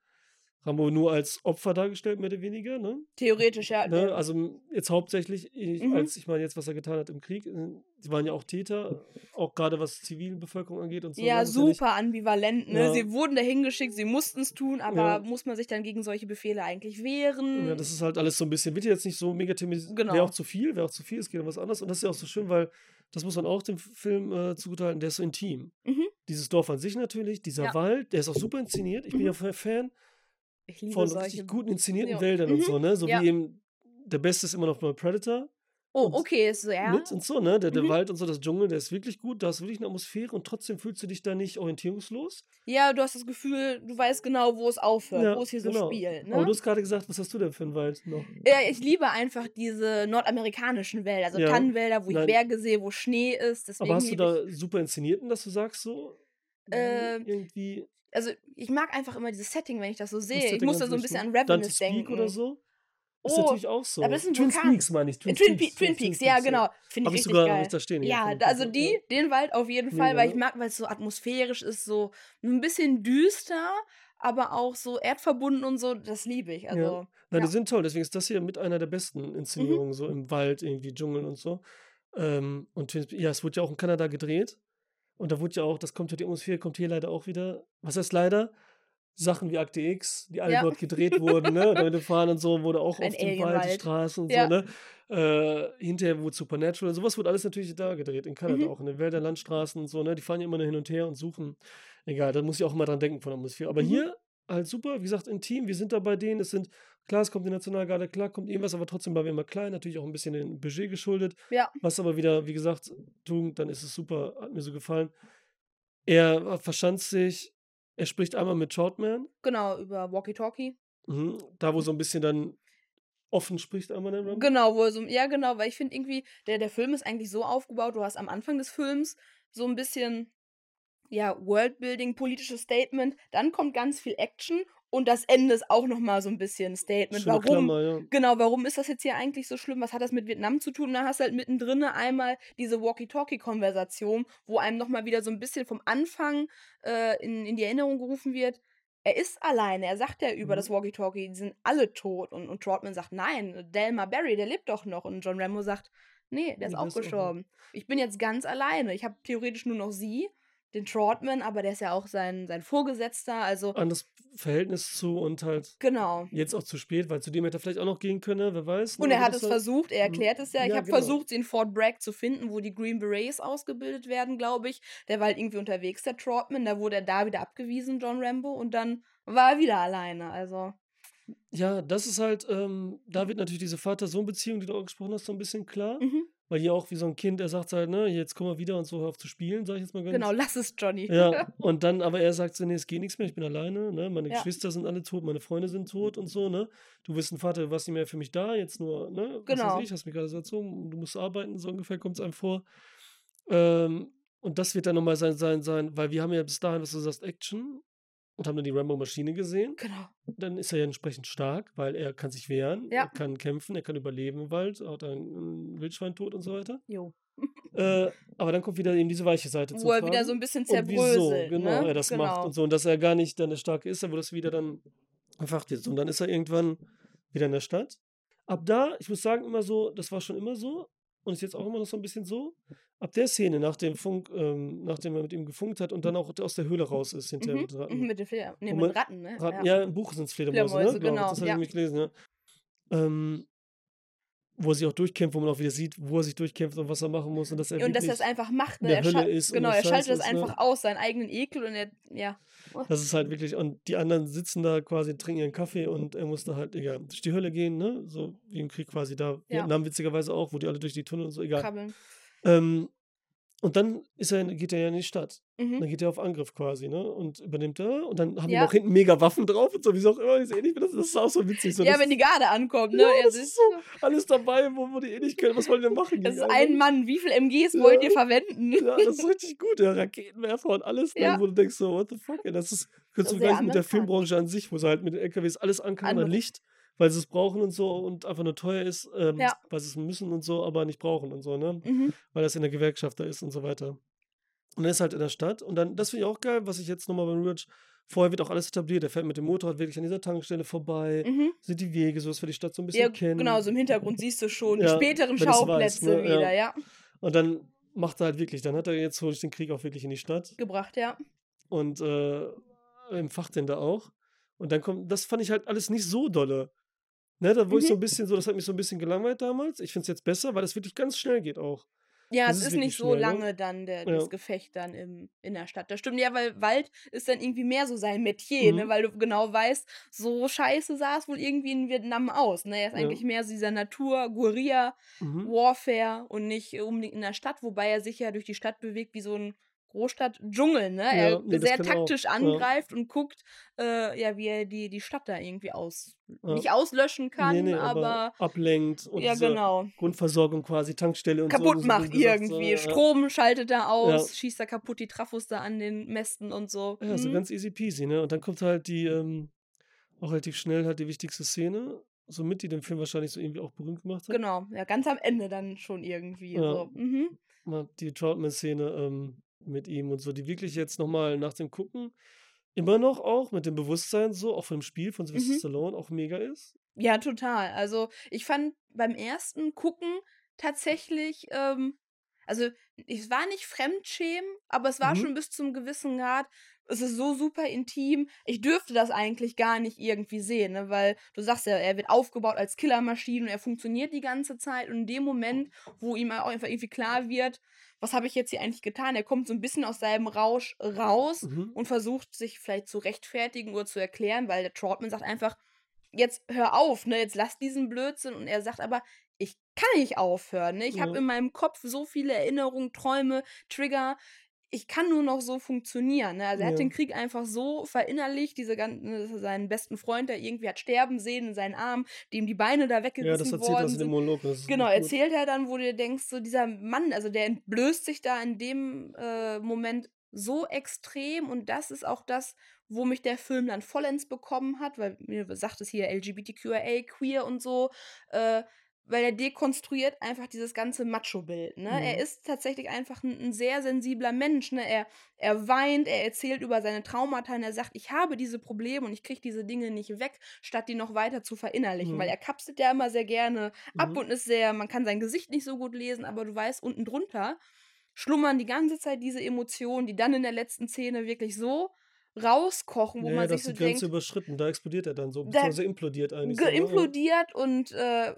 Rambo nur als Opfer dargestellt, mehr oder weniger, ne? Theoretisch, ja. ne? der- Also jetzt hauptsächlich, ich, Mhm. als ich meine jetzt, was er getan hat im Krieg, äh, sie waren ja auch Täter, auch gerade was Zivilbevölkerung angeht und so. ja, ne? Super ambivalent, ne? Ja. Sie wurden dahin geschickt, sie mussten es tun, aber Ja. muss man sich dann gegen solche Befehle eigentlich wehren? Ja, das ist halt alles so ein bisschen, wird jetzt nicht so mega thematisiert, Genau. wäre auch zu viel, wäre auch zu viel, es geht um was anderes. Und das ist ja auch so schön, weil das muss man auch dem Film äh, zugutehalten, der ist so intim. Mhm. Dieses Dorf an sich natürlich, dieser Ja. Wald, der ist auch super inszeniert. Ich bin Mhm. ja Fan- von solche. richtig guten inszenierten Ja. Wäldern Mhm. und so, ne? So Ja. wie eben, der Beste ist immer noch mal Predator Oh, okay, so, ja. mit und so, ne? Der, der Mhm. Wald und so, das Dschungel, der ist wirklich gut, da ist wirklich eine Atmosphäre und trotzdem fühlst du dich da nicht orientierungslos. Ja, du hast das Gefühl, du weißt genau, wo es aufhört, wo es hier so genau. spielt. Aber Ne? du hast gerade gesagt, was hast du denn für einen Wald noch? Ja, ich liebe einfach diese nordamerikanischen Wälder, also Ja. Tannenwälder, wo ich Nein. Berge sehe, wo Schnee ist. Deswegen Aber hast du da super inszenierten, dass du sagst so? Ähm, irgendwie. Also ich mag einfach immer dieses Setting, wenn ich das so sehe. Ich muss da so ein bisschen an Ravenous Dante's Peak denken. oder so? Ist Oh, natürlich auch so. aber das ist ein Twin Vulkan. Peaks meine ich. Twin, Twin, Pe Twin Peaks, ja, genau. Finde ich ich richtig sogar geil. da stehen. Ja, Peaks, also die, ja. den Wald auf jeden Fall, Mega, weil ich mag, weil es so atmosphärisch ist, so ein bisschen düster, aber auch so erdverbunden und so, das liebe ich. Also, Nein, ja. die sind toll. Deswegen ist das hier mit einer der besten Inszenierungen, so im Wald, irgendwie Dschungel und so. Ähm, und Peaks- ja, es wurde ja auch in Kanada gedreht. Und da wurde ja auch, das kommt ja, die Atmosphäre kommt hier leider auch wieder. Was heißt leider? Sachen wie Akte X, die alle Ja. dort gedreht wurden, ne? Dem Fahren und so, wurde auch Ein auf dem Wald, die. Straßen und Ja. so, ne? Äh, hinterher wurde Supernatural, sowas wurde alles natürlich da gedreht, in Kanada Mhm. auch, in den Wäldern, Landstraßen und so, ne? Die fahren ja immer nur hin und her und suchen. Egal, da muss ich auch immer dran denken von der Atmosphäre. Aber Mhm. hier halt super, wie gesagt, intim, wir sind da bei denen, es sind, klar, es kommt die Nationalgarde, klar, kommt irgendwas, aber trotzdem bleiben wir immer klein, natürlich auch ein bisschen dem Budget geschuldet. Ja. Was aber wieder, wie gesagt, tun, dann ist es super, hat mir so gefallen. Er verschanzt sich, er spricht einmal mit Troutman, Genau, über Walkie-Talkie. mhm, da wo so ein bisschen dann offen spricht einmal der Rambo. Genau, wo er so, ja, genau, weil ich finde irgendwie, der, der Film ist eigentlich so aufgebaut, du hast am Anfang des Films so ein bisschen, ja, Worldbuilding, politisches Statement, dann kommt ganz viel Action und das Ende ist auch nochmal so ein bisschen Statement. Schöne warum? Klammer, ja. Genau, warum ist das jetzt hier eigentlich so schlimm? Was hat das mit Vietnam zu tun? Dann hast du halt mittendrin einmal diese Walkie-Talkie-Konversation, wo einem nochmal wieder so ein bisschen vom Anfang äh, in, in die Erinnerung gerufen wird. Er ist alleine, er sagt ja über Mhm. das Walkie-Talkie, die sind alle tot. Und, und Trotman sagt, nein, Delma Barry, der lebt doch noch. Und John Rambo sagt, nee, der ist Nee, auch der ist auch gestorben. Ich bin jetzt ganz alleine. Ich habe theoretisch nur noch sie, den Trotman, aber der ist ja auch sein, sein Vorgesetzter. Also, Anderes Verhältnis zu und halt genau. jetzt auch zu spät, weil zu dem hätte er vielleicht auch noch gehen können, wer weiß. Und ne, er aber hat es war- versucht, er Mhm. erklärt es ja. Ich Ja, habe genau. versucht, in Fort Bragg zu finden, wo die Green Berets ausgebildet werden, glaube ich. Der war halt irgendwie unterwegs, der Trotman. Da wurde er da wieder abgewiesen, John Rambo. Und dann war er wieder alleine. Also, Ja, das ist halt, ähm, da wird natürlich diese Vater-Sohn-Beziehung, die du auch gesprochen hast, so ein bisschen klar. mhm. Weil hier auch wie so ein Kind, er sagt halt, ne, jetzt komm mal wieder und so, hör auf zu spielen, sag ich jetzt mal ganz. genau, lass es, Johnny. Ja, und dann, aber er sagt so, nee, es geht nichts mehr, ich bin alleine, ne? Meine Ja. Geschwister sind alle tot, meine Freunde sind tot und so, ne? Du bist ein Vater, du warst nicht mehr für mich da, jetzt nur, ne? Was Genau. weiß ich, hast mich gerade so erzogen, du musst arbeiten, so ungefähr kommt es einem vor. Ähm, und das wird dann nochmal sein, sein, sein, weil wir haben ja bis dahin, was du sagst, Action und haben dann die Rambo-Maschine gesehen. Genau. Dann ist er ja entsprechend stark, weil er kann sich wehren, Ja. er kann kämpfen, er kann überleben im Wald, hat einen Wildschwein tot und so weiter. Jo. Äh, aber dann kommt wieder eben diese weiche Seite zum Wo er wieder so ein bisschen Und wieso zerbröselt. genau ne? er das genau. macht und so. Und dass er gar nicht dann der Starke ist, wo das wieder dann erfacht ist. Und dann ist er irgendwann wieder in der Stadt. Ab da, ich muss sagen, immer so, das war schon immer so und ist jetzt auch immer noch so ein bisschen so. Ab der Szene, nach dem Funk, ähm, nachdem er mit ihm gefunkt hat und dann auch aus der Höhle raus ist hinterher Mhm. mit Ratten. Mhm, mit den Fleder nee, mit Ratten, ne? Ratten ja. ja. im Buch sind es Fledermäuse, Fledermäuse, ne? genau, Das habe ja. ich nämlich gelesen, ja. Ähm, wo er sich auch durchkämpft, wo man auch wieder sieht, wo er sich durchkämpft und was er machen muss und dass er Und dass er es einfach macht, ne? Er Hölle ist genau, er schaltet das ne? einfach aus, seinen eigenen Ekel und er, ja. Das ist halt wirklich, und die anderen sitzen da quasi, trinken ihren Kaffee und er muss da halt, egal, durch die Hölle gehen, ne? So wie im Krieg quasi da. Ja. Vietnam witzigerweise auch, wo die alle durch die Tunnel und so, egal. Krabbeln. Ähm, und dann ist er, geht er ja in die Stadt. Mhm. Dann geht er auf Angriff quasi, ne? Und übernimmt er. Und dann haben die Ja. noch hinten mega Waffen drauf und so, wie auch immer. Ich sehe nicht, das ist auch so witzig. So, ja, wenn die Garde ankommt, ne? Ja, das ist so- alles dabei, wo, wo die eh nicht können. Was wollen die denn machen? das ist einen? ein Mann, wie viel MGs Ja. wollt ihr verwenden? Ja, das ist richtig gut, ja. Raketenwerfer und alles, ne? Ja. wo du denkst so, what the fuck, ey, das ist, kannst du gleich mit der. Filmbranche an sich, wo sie halt mit den LKWs alles ankamen an Licht, weil sie es brauchen und so und einfach nur teuer ist, ähm, Ja. weil sie es müssen und so, aber nicht brauchen und so, ne? Mhm. Weil das in der Gewerkschaft da ist und so weiter. Und er ist halt in der Stadt und dann, das finde ich auch geil, was ich jetzt nochmal beim Rewatch, vorher wird auch alles etabliert, der fährt mit dem Motorrad wirklich an dieser Tankstelle vorbei, Mhm. sind die Wege, so dass wir die Stadt so ein bisschen Ja, kennen. genau, so im Hintergrund siehst du schon die Ja, späteren du's weißt, Schauplätze ne? Ja. wieder, ja. Und dann macht er halt wirklich, dann hat er jetzt hol ich den Krieg auch wirklich in die Stadt. Gebracht, ja. und äh, den da auch. Und dann kommt, das fand ich halt alles nicht so dolle. Ne, da wo ich so Mhm. ein bisschen so, das hat mich so ein bisschen gelangweilt damals. Ich finde es jetzt besser, weil es wirklich ganz schnell geht auch. Ja, Das es ist ist nicht so schnell, ne? lange dann der, Ja. das Gefecht dann im, in der Stadt. Das stimmt ja, weil Wald ist dann irgendwie mehr so sein Metier, ne? Mhm. weil du genau weißt, so scheiße sah es wohl irgendwie in Vietnam aus. Ne? Er ist Ja. eigentlich mehr so dieser Natur, Guerilla, Mhm. Warfare und nicht unbedingt in der Stadt, wobei er sich ja durch die Stadt bewegt wie so ein Großstadt-Dschungel, ne? Ja, er nee, sehr er auch, taktisch ja. angreift und guckt, äh, ja, wie er die, die Stadt da irgendwie aus, Ja. nicht auslöschen kann, nee, nee, aber, ablenkt und ja, genau. Grundversorgung quasi, Tankstelle und so. Kaputt so macht hast, irgendwie. ja, Strom schaltet er aus, schießt er kaputt die Trafos da an den Mästen und so. Ja, so Mhm. ganz easy peasy, ne? Und dann kommt halt die, ähm, auch relativ schnell halt die wichtigste Szene. somit, die den Film wahrscheinlich so irgendwie auch berühmt gemacht hat. Genau, ja, ganz am Ende dann schon irgendwie. Ja. So. Mhm. Die Troutman-Szene ähm, mit ihm und so, die wirklich jetzt nochmal nach dem Gucken immer noch auch mit dem Bewusstsein so, auch vom Spiel von Sylvester mhm. Stallone auch mega ist. Ja, total. Also ich fand beim ersten Gucken tatsächlich, ähm, also es war nicht Fremdschämen, aber es war mhm. schon bis zum gewissen Grad, es ist so super intim. Ich dürfte das eigentlich gar nicht irgendwie sehen, ne? weil du sagst ja, er wird aufgebaut als Killermaschine und er funktioniert die ganze Zeit. Und in dem Moment, wo ihm auch einfach irgendwie klar wird, was habe ich jetzt hier eigentlich getan? Er kommt so ein bisschen aus seinem Rausch raus mhm. und versucht sich vielleicht zu rechtfertigen oder zu erklären, weil der Trotman sagt einfach, jetzt hör auf, ne, jetzt lass diesen Blödsinn. Und er sagt aber, ich kann nicht aufhören. Ne? Ich ja. habe in meinem Kopf so viele Erinnerungen, Träume, Trigger. Ich kann nur noch so funktionieren. Ne? Also er ja. hat den Krieg einfach so verinnerlicht, diese ganzen, ne, seinen besten Freund, der irgendwie hat sterben sehen in seinen Armen, dem die Beine da weggerissen ja, das erzählt worden sind. In dem Monolog, genau, erzählt er dann, wo du dir denkst, so dieser Mann, also der entblößt sich da in dem äh, Moment so extrem und das ist auch das, wo mich der Film dann vollends bekommen hat, weil mir sagt es hier LGBTQIA, queer und so, äh, weil er dekonstruiert einfach dieses ganze Macho-Bild. Ne? Mhm. Er ist tatsächlich einfach ein, ein, sehr sensibler Mensch. Ne? Er, er weint, er erzählt über seine Traumata und er sagt, ich habe diese Probleme und ich kriege diese Dinge nicht weg, statt die noch weiter zu verinnerlichen. Mhm. Weil er kapselt ja immer sehr gerne ab mhm. und ist sehr, man kann sein Gesicht nicht so gut lesen, aber du weißt, unten drunter schlummern die ganze Zeit diese Emotionen, die dann in der letzten Szene wirklich so rauskochen, wo ja, man sich so denkt. die Grenze überschritten, da explodiert er dann so, beziehungsweise implodiert eigentlich. So, implodiert und äh,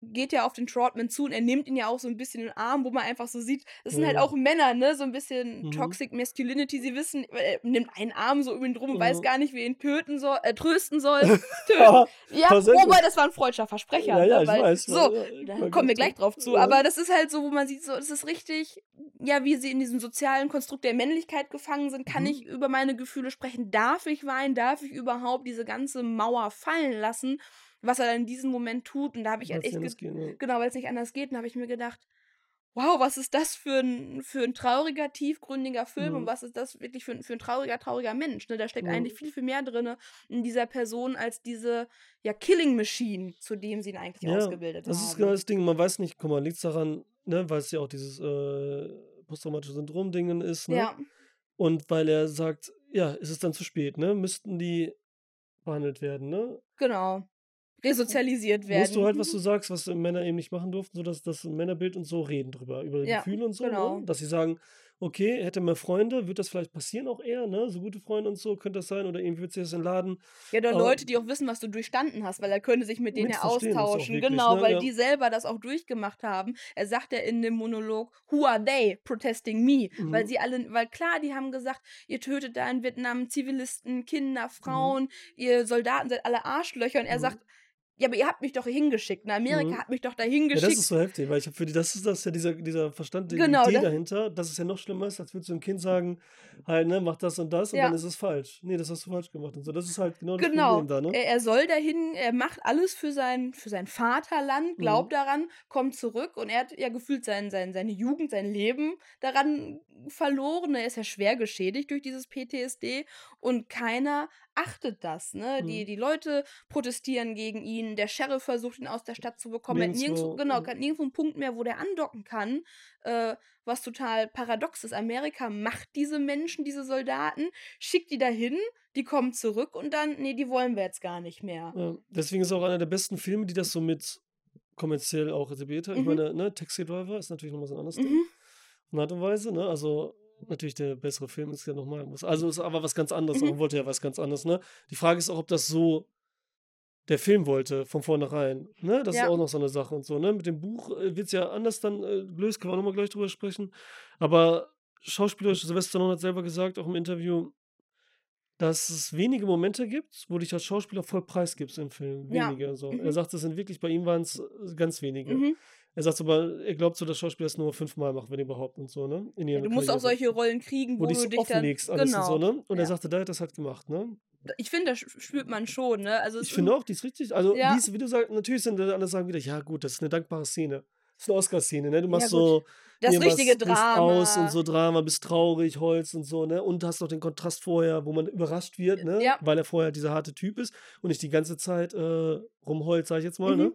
geht ja auf den Trotman zu und er nimmt ihn ja auch so ein bisschen in den Arm, wo man einfach so sieht, das sind halt mhm. halt auch Männer, ne, so ein bisschen mhm. Toxic Masculinity, sie wissen, er nimmt einen Arm so über ihn drum und mhm. weiß gar nicht, wie er ihn töten soll, äh, trösten soll. Töten. ja, wobei, das war ein freudscher Versprecher. Ja, ja, ne, weil, ich weiß. So, da kommen wir gleich drauf zu, ja. aber das ist halt so, wo man sieht, so, das ist richtig, ja, wie sie in diesem sozialen Konstrukt der Männlichkeit gefangen sind, kann mhm. ich über meine Gefühle sprechen, darf ich weinen, darf ich überhaupt diese ganze Mauer fallen lassen was er dann in diesem Moment tut. Und da habe ich halt echt. Geht, ja. Genau, weil es nicht anders geht. Und habe ich mir gedacht, wow, was ist das für ein, für ein trauriger, tiefgründiger Film mhm. und was ist das wirklich für ein, für ein trauriger, trauriger Mensch. Ne? Da steckt mhm. eigentlich viel, viel mehr drin in dieser Person als diese ja, Killing Machine, zu dem sie ihn eigentlich ja, ausgebildet das haben. Das ist genau das Ding, man weiß nicht, guck mal, liegt es daran, ne, weil es ja auch dieses äh, posttraumatische Syndrom-Dingen ist, ne? Ja. Und weil er sagt, ja, ist es dann zu spät, ne? Müssten die behandelt werden, ne? Genau resozialisiert werden. Musst du halt, was du sagst, was Männer eben nicht machen durften, so dass das Männerbild und so reden drüber, über ja, Gefühle und so, ne? genau. ne? dass sie sagen, okay, hätte mehr Freunde, wird das vielleicht passieren auch eher, ne? So gute Freunde und so könnte das sein oder irgendwie wird sich das entladen. Ja, oder Leute, die auch wissen, was du durchstanden hast, weil er könnte sich mit denen ja austauschen. Wirklich, genau, ne? weil ja. die selber das auch durchgemacht haben. Er sagt ja in dem Monolog, who are they protesting me? Mhm. Weil sie alle, weil klar, die haben gesagt, ihr tötet da in Vietnam Zivilisten, Kinder, mhm. Frauen, mhm. ihr Soldaten seid alle Arschlöcher und er mhm. sagt, ja, aber ihr habt mich doch hingeschickt. Na, ne? Amerika mhm. hat mich doch dahin geschickt. Ja, das ist so heftig, weil ich habe für die, das ist das ja dieser, dieser Verstand, die genau, Idee das dahinter, dass es ja noch schlimmer ist, als würdest du einem Kind sagen, halt, ne, mach das und das und ja. dann ist es falsch. Nee, das hast du falsch gemacht und so. Das ist halt genau das genau. Problem da, ne? Er, er soll dahin, er macht alles für sein, für sein Vaterland, glaubt mhm. daran, kommt zurück und er hat ja gefühlt sein, sein, seine Jugend, sein Leben daran verloren. Er ist ja schwer geschädigt durch dieses PTSD und keiner achtet das. Ne? Mhm. Die, die Leute protestieren gegen ihn, der Sheriff versucht ihn aus der Stadt zu bekommen. Nirgendwo, nirgendwo, genau, mhm. nirgendwo einen Punkt mehr, wo der andocken kann. Äh, was total paradox ist. Amerika macht diese Menschen, diese Soldaten, schickt die dahin, die kommen zurück und dann, nee, die wollen wir jetzt gar nicht mehr. Ja, deswegen ist auch einer der besten Filme, die das so mit kommerziell auch etabliert hat. Mhm. Ich meine, ne, Taxi Driver ist natürlich nochmal so ein anderes mhm. Ding. In Art und Weise, ne? Also natürlich der bessere Film ist ja nochmal. Also ist aber was ganz anderes. Mhm. wollte ja was ganz anderes, ne? Die Frage ist auch, ob das so der Film wollte, von vornherein. Ne? Das ja. ist auch noch so eine Sache und so. Ne? Mit dem Buch äh, wird es ja anders dann äh, gelöst, können wir nochmal gleich drüber sprechen. Aber schauspielerisch, Sylvester Stallone hat selber gesagt, auch im Interview, dass es wenige Momente gibt, wo du dich als Schauspieler voll preisgibst im Film. Wenige. Ja. So. Mhm. Er sagt, es sind wirklich, bei ihm waren es äh, ganz wenige. Mhm. Er sagt aber, er glaubt so, dass Schauspieler das nur fünfmal machen, wenn überhaupt und so, ne? Ja, du musst auch solche Rollen kriegen, wo, wo du dich offenlegst, dann, alles genau. und so, ne? Und ja. er sagte, da hat das halt gemacht, ne? Ich finde, das spürt man schon, ne? Also ich finde auch, die ist richtig. Also, ja. die ist, wie du sagst, natürlich sind andere sagen wieder, ja, gut, das ist eine dankbare Szene. Das ist eine Oscar-Szene, ne? Du Ja, machst gut. so Das richtige brichst aus und Drama. so Drama, bist traurig, heulst und so, ne? Und hast noch den Kontrast vorher, wo man überrascht wird, ne? Ja. Weil er vorher dieser harte Typ ist und nicht die ganze Zeit äh, rumheult, sag ich jetzt mal, Mhm.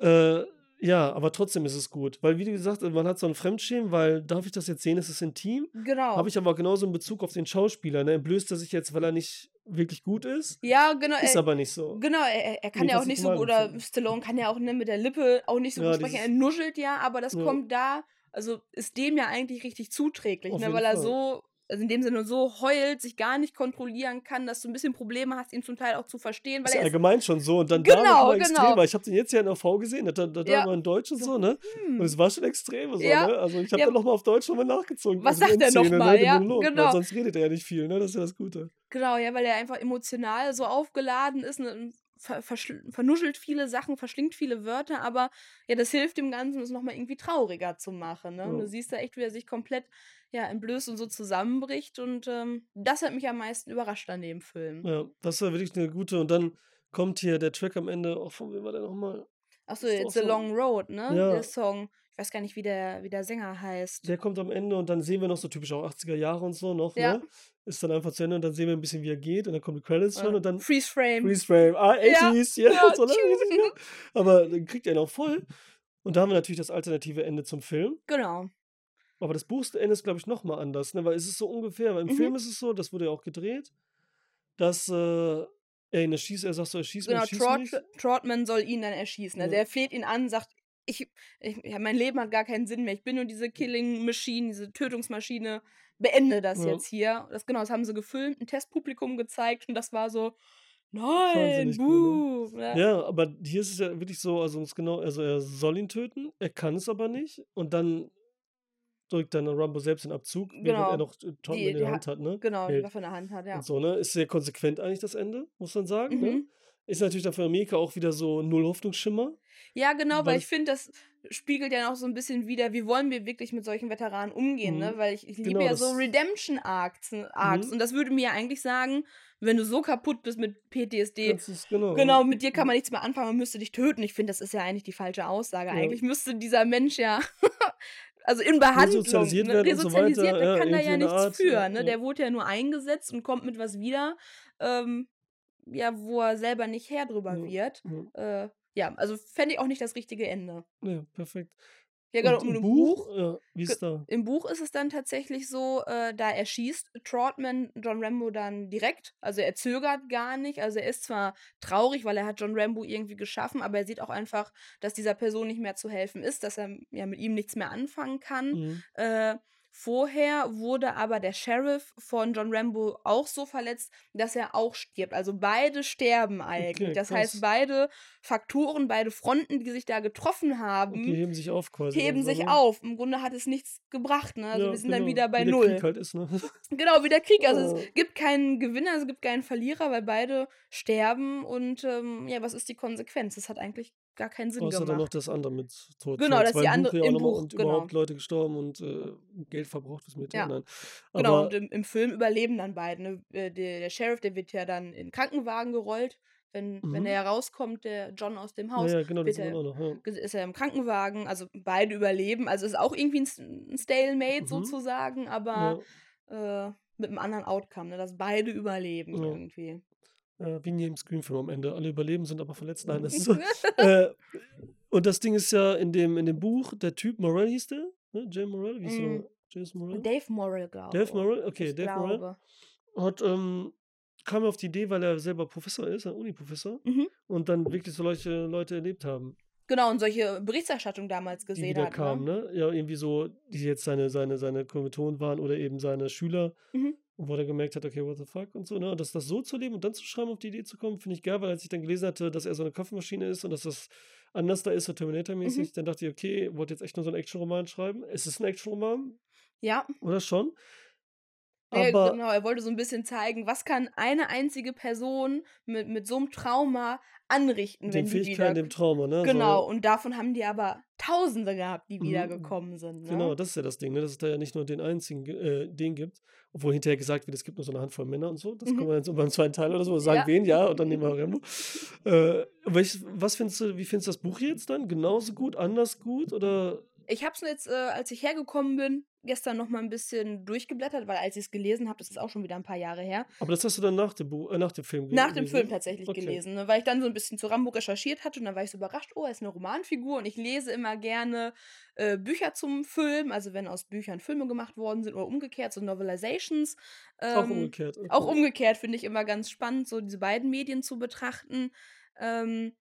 ne? Äh, ja, aber trotzdem ist es gut. Weil, wie du gesagt hast, man hat so ein Fremdschämen, weil, darf ich das jetzt sehen, es ist intim? Genau. Habe ich aber genauso in Bezug auf den Schauspieler, ne? Entblößt er sich jetzt, weil er nicht wirklich gut ist? ja, genau. Ist er- aber nicht so. Genau, er, er kann ja auch nicht so gut, oder. Stallone kann ja auch ne, mit der Lippe auch nicht so Ja, gut sprechen. Er nuschelt ja, aber das Ja. kommt da, also ist dem ja eigentlich richtig zuträglich, ne, weil er Fall. so, also in dem Sinne so heult, sich gar nicht kontrollieren kann, dass du ein bisschen Probleme hast, ihn zum Teil auch zu verstehen, weil Ist ja er ist, allgemein schon so. Und dann Genau, da mal genau. extremer. Ich habe den jetzt ja in der V gesehen, da, da, da Ja. war in Deutsch und So, ne? hm, Und es war schon extrem. So, Ja. ne? Also ich habe Ja. dann nochmal auf Deutsch nochmal nachgezogen. Was also sagt er noch Endszene, mal? Ne? Ja, Monolog, genau. Sonst redet er ja nicht viel, ne? Das ist ja das Gute. genau, ja, weil er einfach emotional so aufgeladen ist, ne, ver vernuschelt viele Sachen, verschlingt viele Wörter, aber ja, das hilft dem Ganzen, es nochmal irgendwie trauriger zu machen. Ne? Ja. du siehst da echt, wie er sich komplett ja, entblößt und so zusammenbricht. Und ähm, das hat mich am meisten überrascht an dem Film. Ja, das war wirklich eine gute. Und dann kommt hier der Track am Ende. Oh, von wem war der nochmal? Achso, It's a Long Road, ne? Ja. Der Song. Ich weiß gar nicht, wie der, wie der Sänger heißt. Der kommt am Ende und dann sehen wir noch so typisch auch 80er Jahre und so noch, Ja. ne? Ist dann einfach zu Ende und dann sehen wir ein bisschen, wie er geht und dann kommen die Credits schon Äh, und dann Freeze Frame. Freeze Frame. Ah, Ja, 80s, ja, ja, so, ne? Aber dann kriegt er ihn auch voll. Und da haben wir natürlich das alternative Ende zum Film. Genau. Aber das Buchende ist, glaube ich, nochmal anders, ne? Weil es ist so ungefähr, weil im Mhm. Film ist es so, das wurde ja auch gedreht, dass äh, er ihn erschießt, er sagt so, erschieß mich, Genau, erschieß Trot mich. Trotman soll ihn dann erschießen. Also Ja. er fleht ihn an, sagt, ich, ich, ja, mein Leben hat gar keinen Sinn mehr. Ich bin nur diese Killing Machine, diese Tötungsmaschine. Beende das Ja. jetzt hier. Das genau, das haben sie gefilmt, ein Testpublikum gezeigt und das war so, nein, Wahnsinnig cool, buh. Ja. Ja, aber hier ist es ja wirklich so, also es genau, also er soll ihn töten, er kann es aber nicht und dann drückt dann Rambo selbst den Abzug, während Genau. er noch äh, Die- in der ha- Hand hat, ne? Genau, die. Waffe in der Hand hat, ja. Und so, ne? Ist sehr konsequent eigentlich das Ende, muss man sagen, ne? Mhm. Ist natürlich dann für Amerika auch wieder so null Hoffnungsschimmer. Ja, genau, Weil weil ich finde, das spiegelt ja noch so ein bisschen wieder, wie wollen wir wirklich mit solchen Veteranen umgehen, ne? Mhm. Weil ich, ich liebe Genau, ja das- so Redemption-Arcs. Arcs. Mhm. Und das würde mir ja eigentlich sagen, wenn du so kaputt bist mit PTSD, genau. genau, mit dir kann man nichts mehr anfangen, man müsste dich töten. Ich finde, das ist ja eigentlich die falsche Aussage. Ja. Eigentlich müsste dieser Mensch ja, also in Behandlung, Resozialisiert ne? und so resozialisiert, weiter, der ja, kann da ja nichts Art, für, ja, ne? ja. Der wurde ja nur eingesetzt und kommt mit was wieder, ähm, ja, wo er selber nicht Herr drüber Ja. wird. Ja. Äh, ja, also fände ich auch nicht das richtige Ende. Ja, perfekt. Ja, genau. und Und im im Buch, Buch, ja, wie ist da? im Buch ist es dann tatsächlich so, äh, da erschießt Trotman John Rambo dann direkt. Also er zögert gar nicht. Also er ist zwar traurig, weil er hat John Rambo irgendwie geschaffen, aber er sieht auch einfach, dass dieser Person nicht mehr zu helfen ist, dass er ja mit ihm nichts mehr anfangen kann. Mhm. Äh, vorher wurde aber der Sheriff von John Rambo auch so verletzt, dass er auch stirbt. Also beide sterben eigentlich. Okay, das krass. heißt, beide Faktoren, beide Fronten, die sich da getroffen haben, Okay, heben sich auf quasi. heben dann sich ne? auf. Im Grunde hat es nichts gebracht. Ne? Also Ja, wir sind dann genau. wieder bei Wie der Null. Krieg halt ist, ne? Genau, wie der Krieg. Also Ja. es gibt keinen Gewinner, es gibt keinen Verlierer, weil beide sterben. Und ähm, ja, was ist die Konsequenz? Das hat eigentlich gar keinen Sinn Außer dann noch gemacht. das andere mit Tod. Genau, dass die andere- Buch ja auch im Buch, und genau. überhaupt Leute gestorben und äh, Geld verbraucht fürs Militär. Ja. Nein. Genau, Aber und im, im Film überleben dann beide. Ne? Äh, Der, der Sheriff, der wird ja dann in den Krankenwagen gerollt. Wenn, wenn Mhm. er rauskommt, der John aus dem Haus, ja, ja, genau, das ist er- auch noch. Ja. ist er im Krankenwagen. Also beide überleben. Also ist auch irgendwie ein Stalemate Mhm. sozusagen, aber äh, mit einem anderen Outcome, ne? dass beide überleben irgendwie. Äh, wie in jedem Scream-Film am Ende. Alle überleben, sind aber verletzt. Nein, das ist so. äh, und das Ding ist ja in dem, in dem Buch, der Typ Morell hieß der? Ne? Jay Morell? Wie hieß? Mm. James Morell? Dave Morrill, glaube Dave Morell? Okay, ich. Dave Morell. glaube. Hat, ähm, kam auf die Idee, weil er selber Professor ist, ein Uni-Professor, Mhm. und dann wirklich solche Leute erlebt haben. Genau, und solche Berichterstattung damals die gesehen wieder hat. ne? ne? Ja, irgendwie so, die jetzt seine, seine, seine Kommilitonen waren oder eben seine Schüler, Mhm. Und wo er gemerkt hat, okay, what the fuck und so, ne? Und dass das so zu leben und dann zu schreiben, auf die Idee zu kommen, finde ich geil, weil als ich dann gelesen hatte, dass er so eine Kampfmaschine ist und dass das anders da ist, so Terminator-mäßig, Mhm. dann dachte ich, okay, wollte jetzt echt nur so einen Actionroman schreiben. Es ist ein Actionroman, Ja, oder schon? Ja, Aber genau, er wollte so ein bisschen zeigen, was kann eine einzige Person mit, mit so einem Trauma anrichten, den wenn die Fähigkeiten, wieder. dem Trauma, ne? Genau, So, und davon haben die aber Tausende gehabt, die mhm. wiedergekommen sind, Genau, ne? das ist ja das Ding, ne? dass es da ja nicht nur den einzigen ge- äh, den gibt, obwohl hinterher gesagt wird, es gibt nur so eine Handvoll Männer und so. Das Mhm. kommen wir jetzt beim zweiten Teil oder so, sagen Ja. wen, ja, und dann nehmen wir Rambo. Äh, welch, was findest du, wie findest du das Buch jetzt dann? Genauso gut, anders gut oder? Ich habe es jetzt, äh, als ich hergekommen bin, gestern noch mal ein bisschen durchgeblättert, weil als ich es gelesen habe, das ist auch schon wieder ein paar Jahre her, Aber das hast du dann nach dem Buch, äh, nach dem Film nach dem gelesen? Film tatsächlich Okay. gelesen, ne, weil ich dann so ein bisschen zu Rambo recherchiert hatte und dann war ich so überrascht, oh, er ist eine Romanfigur und ich lese immer gerne äh, Bücher zum Film, also wenn aus Büchern Filme gemacht worden sind oder umgekehrt, so Novelizations. Auch Ähm, umgekehrt. Okay. Auch umgekehrt finde ich immer ganz spannend, so diese beiden Medien zu betrachten. Ähm,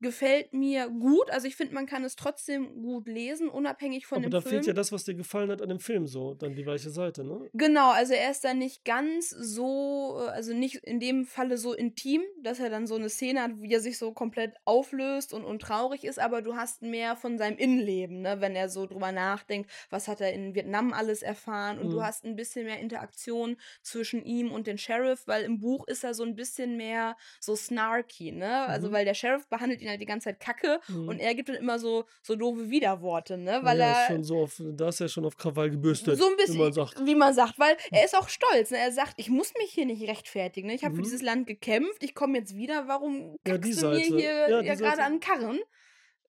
gefällt mir gut. Also ich finde, man kann es trotzdem gut lesen, unabhängig von Aber dem da Film. fehlt ja das, was dir gefallen hat an dem Film so, dann die weiche Seite, ne? Genau, also er ist dann nicht ganz so, äh, also nicht in dem Falle so intim, dass er dann so eine Szene hat, wie er sich so komplett auflöst und, und traurig ist, aber du hast mehr von seinem Innenleben, ne, wenn er so drüber nachdenkt, was hat er in Vietnam alles erfahren und du Mhm. hast ein bisschen mehr Interaktion zwischen ihm und dem Sheriff, weil im Buch ist er so ein bisschen mehr so snarky, ne, also Mhm. weil der Sheriff behandelt ihn halt die ganze Zeit kacke Mhm. und er gibt dann immer so, so doofe Widerworte, ne, weil ja, ist er schon so auf, da ist er schon auf Krawall gebürstet, so ein bisschen, wie man sagt. wie man sagt, weil er ist auch stolz. Ne? Er sagt, ich muss mich hier nicht rechtfertigen. Ne? Ich habe für Mhm. dieses Land gekämpft, ich komme jetzt wieder. Warum Ja, kackst die du mir hier Ja, ja, gerade an den Karren?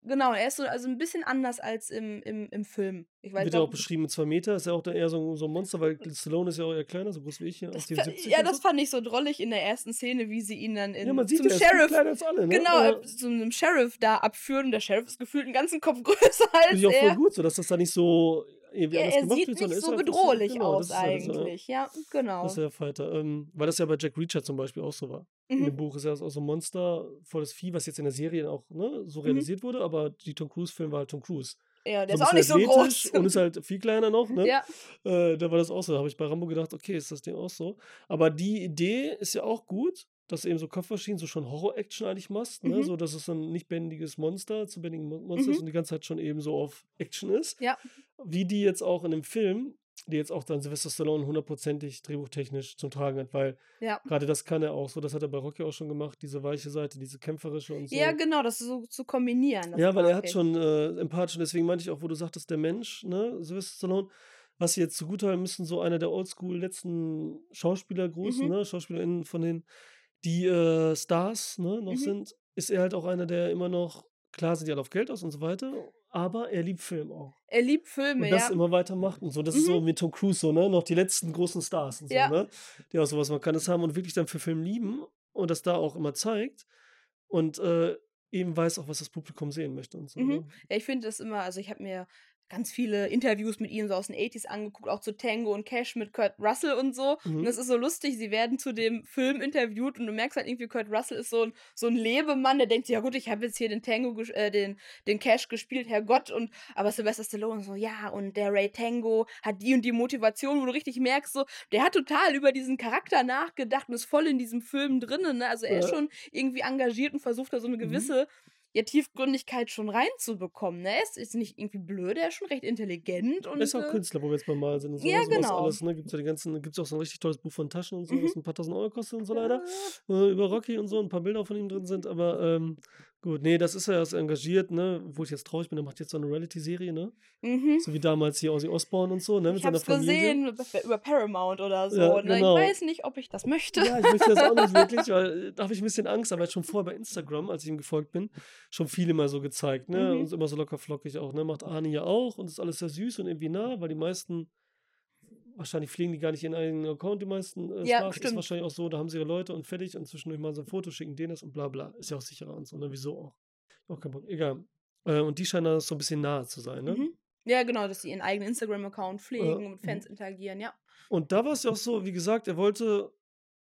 Genau, er ist so also ein bisschen anders als im, im, im Film. Ich weiß Wird ja auch beschrieben mit zwei Meter, ist ja auch eher so, so ein Monster, weil Stallone ist ja auch eher kleiner, so groß wie ich hier, aus fa- 70 ja, das so. fand ich so drollig in der ersten Szene, wie sie ihn dann in, Ja, man sieht, zum ist viel Sheriff, kleiner als alle, ne? genau, Aber äh, zu einem Sheriff da abführen. Und der Sheriff ist gefühlt einen ganzen Kopf größer als finde ich auch voll er. gut, so dass das da nicht so irgendwie Ja, er gemacht sieht wird, nicht sondern ist so bedrohlich genau, aus das halt ja. eigentlich. Ja, genau. Das ist der Fighter. Ähm, weil das ja bei Jack Reacher zum Beispiel auch so war. In Mhm. dem Buch ist er auch so ein Monster, volles Vieh, was jetzt in der Serie auch ne, so Mhm. realisiert wurde, aber die Tom Cruise-Film war halt Tom Cruise. Ja, der So ist auch nicht so groß. und ist halt viel kleiner noch, ne? ja. Äh, da war das auch so. Da habe ich bei Rambo gedacht, okay, ist das Ding auch so. Aber die Idee ist ja auch gut, dass du eben so Kopfmaschinen, so schon Horror-Action eigentlich machst, ne? Mhm. So, dass es ein nicht bändiges Monster zu bändigen Mon- Monster ist Mhm. und die ganze Zeit schon eben so auf Action ist. Ja. Wie die jetzt auch in dem Film, die jetzt auch dann Sylvester Stallone hundertprozentig drehbuchtechnisch zum Tragen hat, weil Ja. gerade das kann er auch so, das hat er bei Rocky auch schon gemacht, diese weiche Seite, diese kämpferische und so. Ja, genau, das so zu kombinieren. Ja, weil er hat schon äh, empathisch, und deswegen meinte ich auch, wo du sagtest, der Mensch, ne, Sylvester Stallone, was sie jetzt zugutehalten müssen, so einer der oldschool letzten Schauspieler, großen, Mhm. ne, SchauspielerInnen von den, die äh, Stars, ne, noch Mhm. sind, ist er halt auch einer, der immer noch, klar sind die alle auf Geld aus und so weiter, aber er liebt Film auch. Er liebt Filme, Und das ja. immer weiter macht und so. Das ist so Mhm. mit Tom Cruise so, ne? Noch die letzten großen Stars und so, Ja. ne? Die auch sowas, man kann es haben und wirklich dann für Film lieben und das da auch immer zeigt und äh, eben weiß auch, was das Publikum sehen möchte und so. Mhm. Ne? Ja, ich finde das immer, also ich habe mir ganz viele Interviews mit ihm so aus den 80s angeguckt, auch zu Tango und Cash mit Kurt Russell und so. Und Mhm. das ist so lustig, sie werden zu dem Film interviewt und du merkst halt irgendwie, Kurt Russell ist so ein, so ein Lebemann, der denkt sich, ja gut, ich habe jetzt hier den Tango, äh, den, den Cash gespielt, Herrgott, und aber Sylvester Stallone so, ja, und der Ray Tango hat die und die Motivation, wo du richtig merkst, so, der hat total über diesen Charakter nachgedacht und ist voll in diesem Film drinnen, ne? Also er ist schon irgendwie engagiert und versucht da so eine Mhm. Ja, Tiefgründigkeit schon reinzubekommen. Ne? Er ist, ist nicht irgendwie blöd, er ist schon recht intelligent und. Er ist auch äh, Künstler, wo wir jetzt beim Mal sind und so. Ja, sowas genau. Alles, ne? Gibt's ja die ganzen, gibt's auch so ein richtig tolles Buch von Taschen und so, Mhm. was ein paar tausend Euro kostet und so ja, leider. Äh, über Rocky und so, ein paar Bilder von ihm drin sind, aber ähm, gut, nee, das ist er, er ist engagiert, ne? Wo ich jetzt traurig bin, er macht jetzt so eine Reality-Serie, ne? mhm. So wie damals hier Ozzy Osbourne und so, ne? Mit Ich hab's Familie. gesehen über- Paramount oder so. Ja, ne? genau. Ich weiß nicht, ob ich das möchte. Ja, ich möchte das auch nicht wirklich, weil äh, da habe ich ein bisschen Angst, aber er schon vorher bei Instagram, als ich ihm gefolgt bin, schon viel immer so gezeigt, ne? Mhm. Und immer so locker flockig auch, ne? Macht Arnie ja auch und ist alles sehr süß und irgendwie nah, weil die meisten, wahrscheinlich pflegen die gar nicht ihren eigenen Account, die meisten äh, Ja, Stars. Ist stimmt. wahrscheinlich auch so, da haben sie ihre Leute und fertig und zwischendurch mal so ein Foto schicken, denen das und bla bla. Ist ja auch sicherer und so, ne? Wieso auch? Auch kein Bock. Egal. Äh, und die scheinen da so ein bisschen nahe zu sein, ne? Mhm. Ja, genau, dass sie ihren eigenen Instagram-Account pflegen und mit mhm. Fans interagieren, ja. Und da war es ja auch so, wie gesagt, er wollte,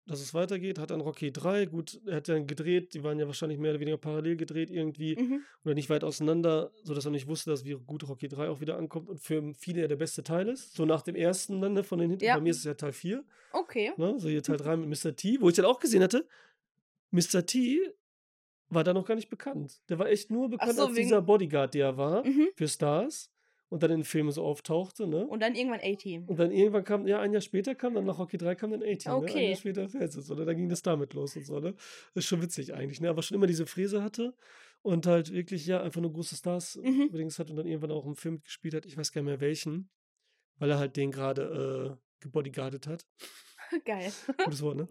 dass es weitergeht, hat dann Rocky 3, gut, er hat dann gedreht, die waren ja wahrscheinlich mehr oder weniger parallel gedreht irgendwie Mhm. oder nicht weit auseinander, sodass er nicht wusste, dass wie gut Rocky 3 auch wieder ankommt und für viele ja der beste Teil ist. So nach dem ersten dann, ne, von den hinten. Ja. Bei mir ist es ja Teil 4, Okay. ne, so hier Teil 3 mit Mr. T, wo ich dann auch gesehen hatte, Mr. T war da noch gar nicht bekannt. Der war echt nur bekannt so, als wegen- dieser Bodyguard, der er war Mhm. für Stars. Und dann in den Filmen so auftauchte, ne? Und dann irgendwann A-Team. Und dann irgendwann kam, ja, ein Jahr später kam dann nach Rocky 3 kam dann A-Team, ne? Ein Okay. Jahr später Fans, oder? Da ging das damit los und so, ne? Das ist schon witzig eigentlich, ne? Aber schon immer diese Fräse hatte und halt wirklich, ja, einfach nur große Stars Mhm. übrigens hat und dann irgendwann auch im Film mitgespielt hat. Ich weiß gar nicht mehr welchen, weil er halt den gerade äh, gebodyguardet hat. Geil. Gutes Wort, ne?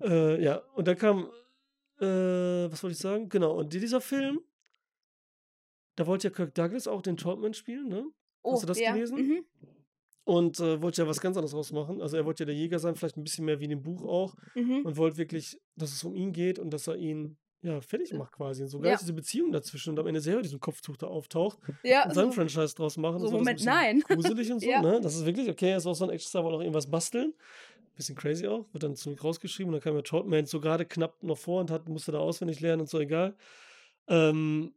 Äh, ja, und dann kam, äh, was wollte ich sagen? Genau, und dieser Film, da wollte ja Kirk Douglas auch den Troutman spielen, ne? Oh, du das ja. gelesen? Mhm. Und äh, wollte ja was ganz anderes rausmachen. Also er wollte ja der Jäger sein, vielleicht ein bisschen mehr wie in dem Buch auch. Mhm. Und wollte wirklich, dass es um ihn geht und dass er ihn ja fertig macht quasi. Und sogar Ja. diese Beziehung dazwischen und am Ende selber diesen Kopftuch da auftaucht Ja, und sein so, Franchise draus machen. so so, Moment, nein. Gruselig und so, Ja. ne? Das ist wirklich, okay, er ist auch so ein Actionstar, wollte auch irgendwas basteln. Bisschen crazy auch, wird dann ziemlich rausgeschrieben und dann kam ja Troutman so gerade knapp noch vor und hat, musste da auswendig lernen und so, egal. Ähm,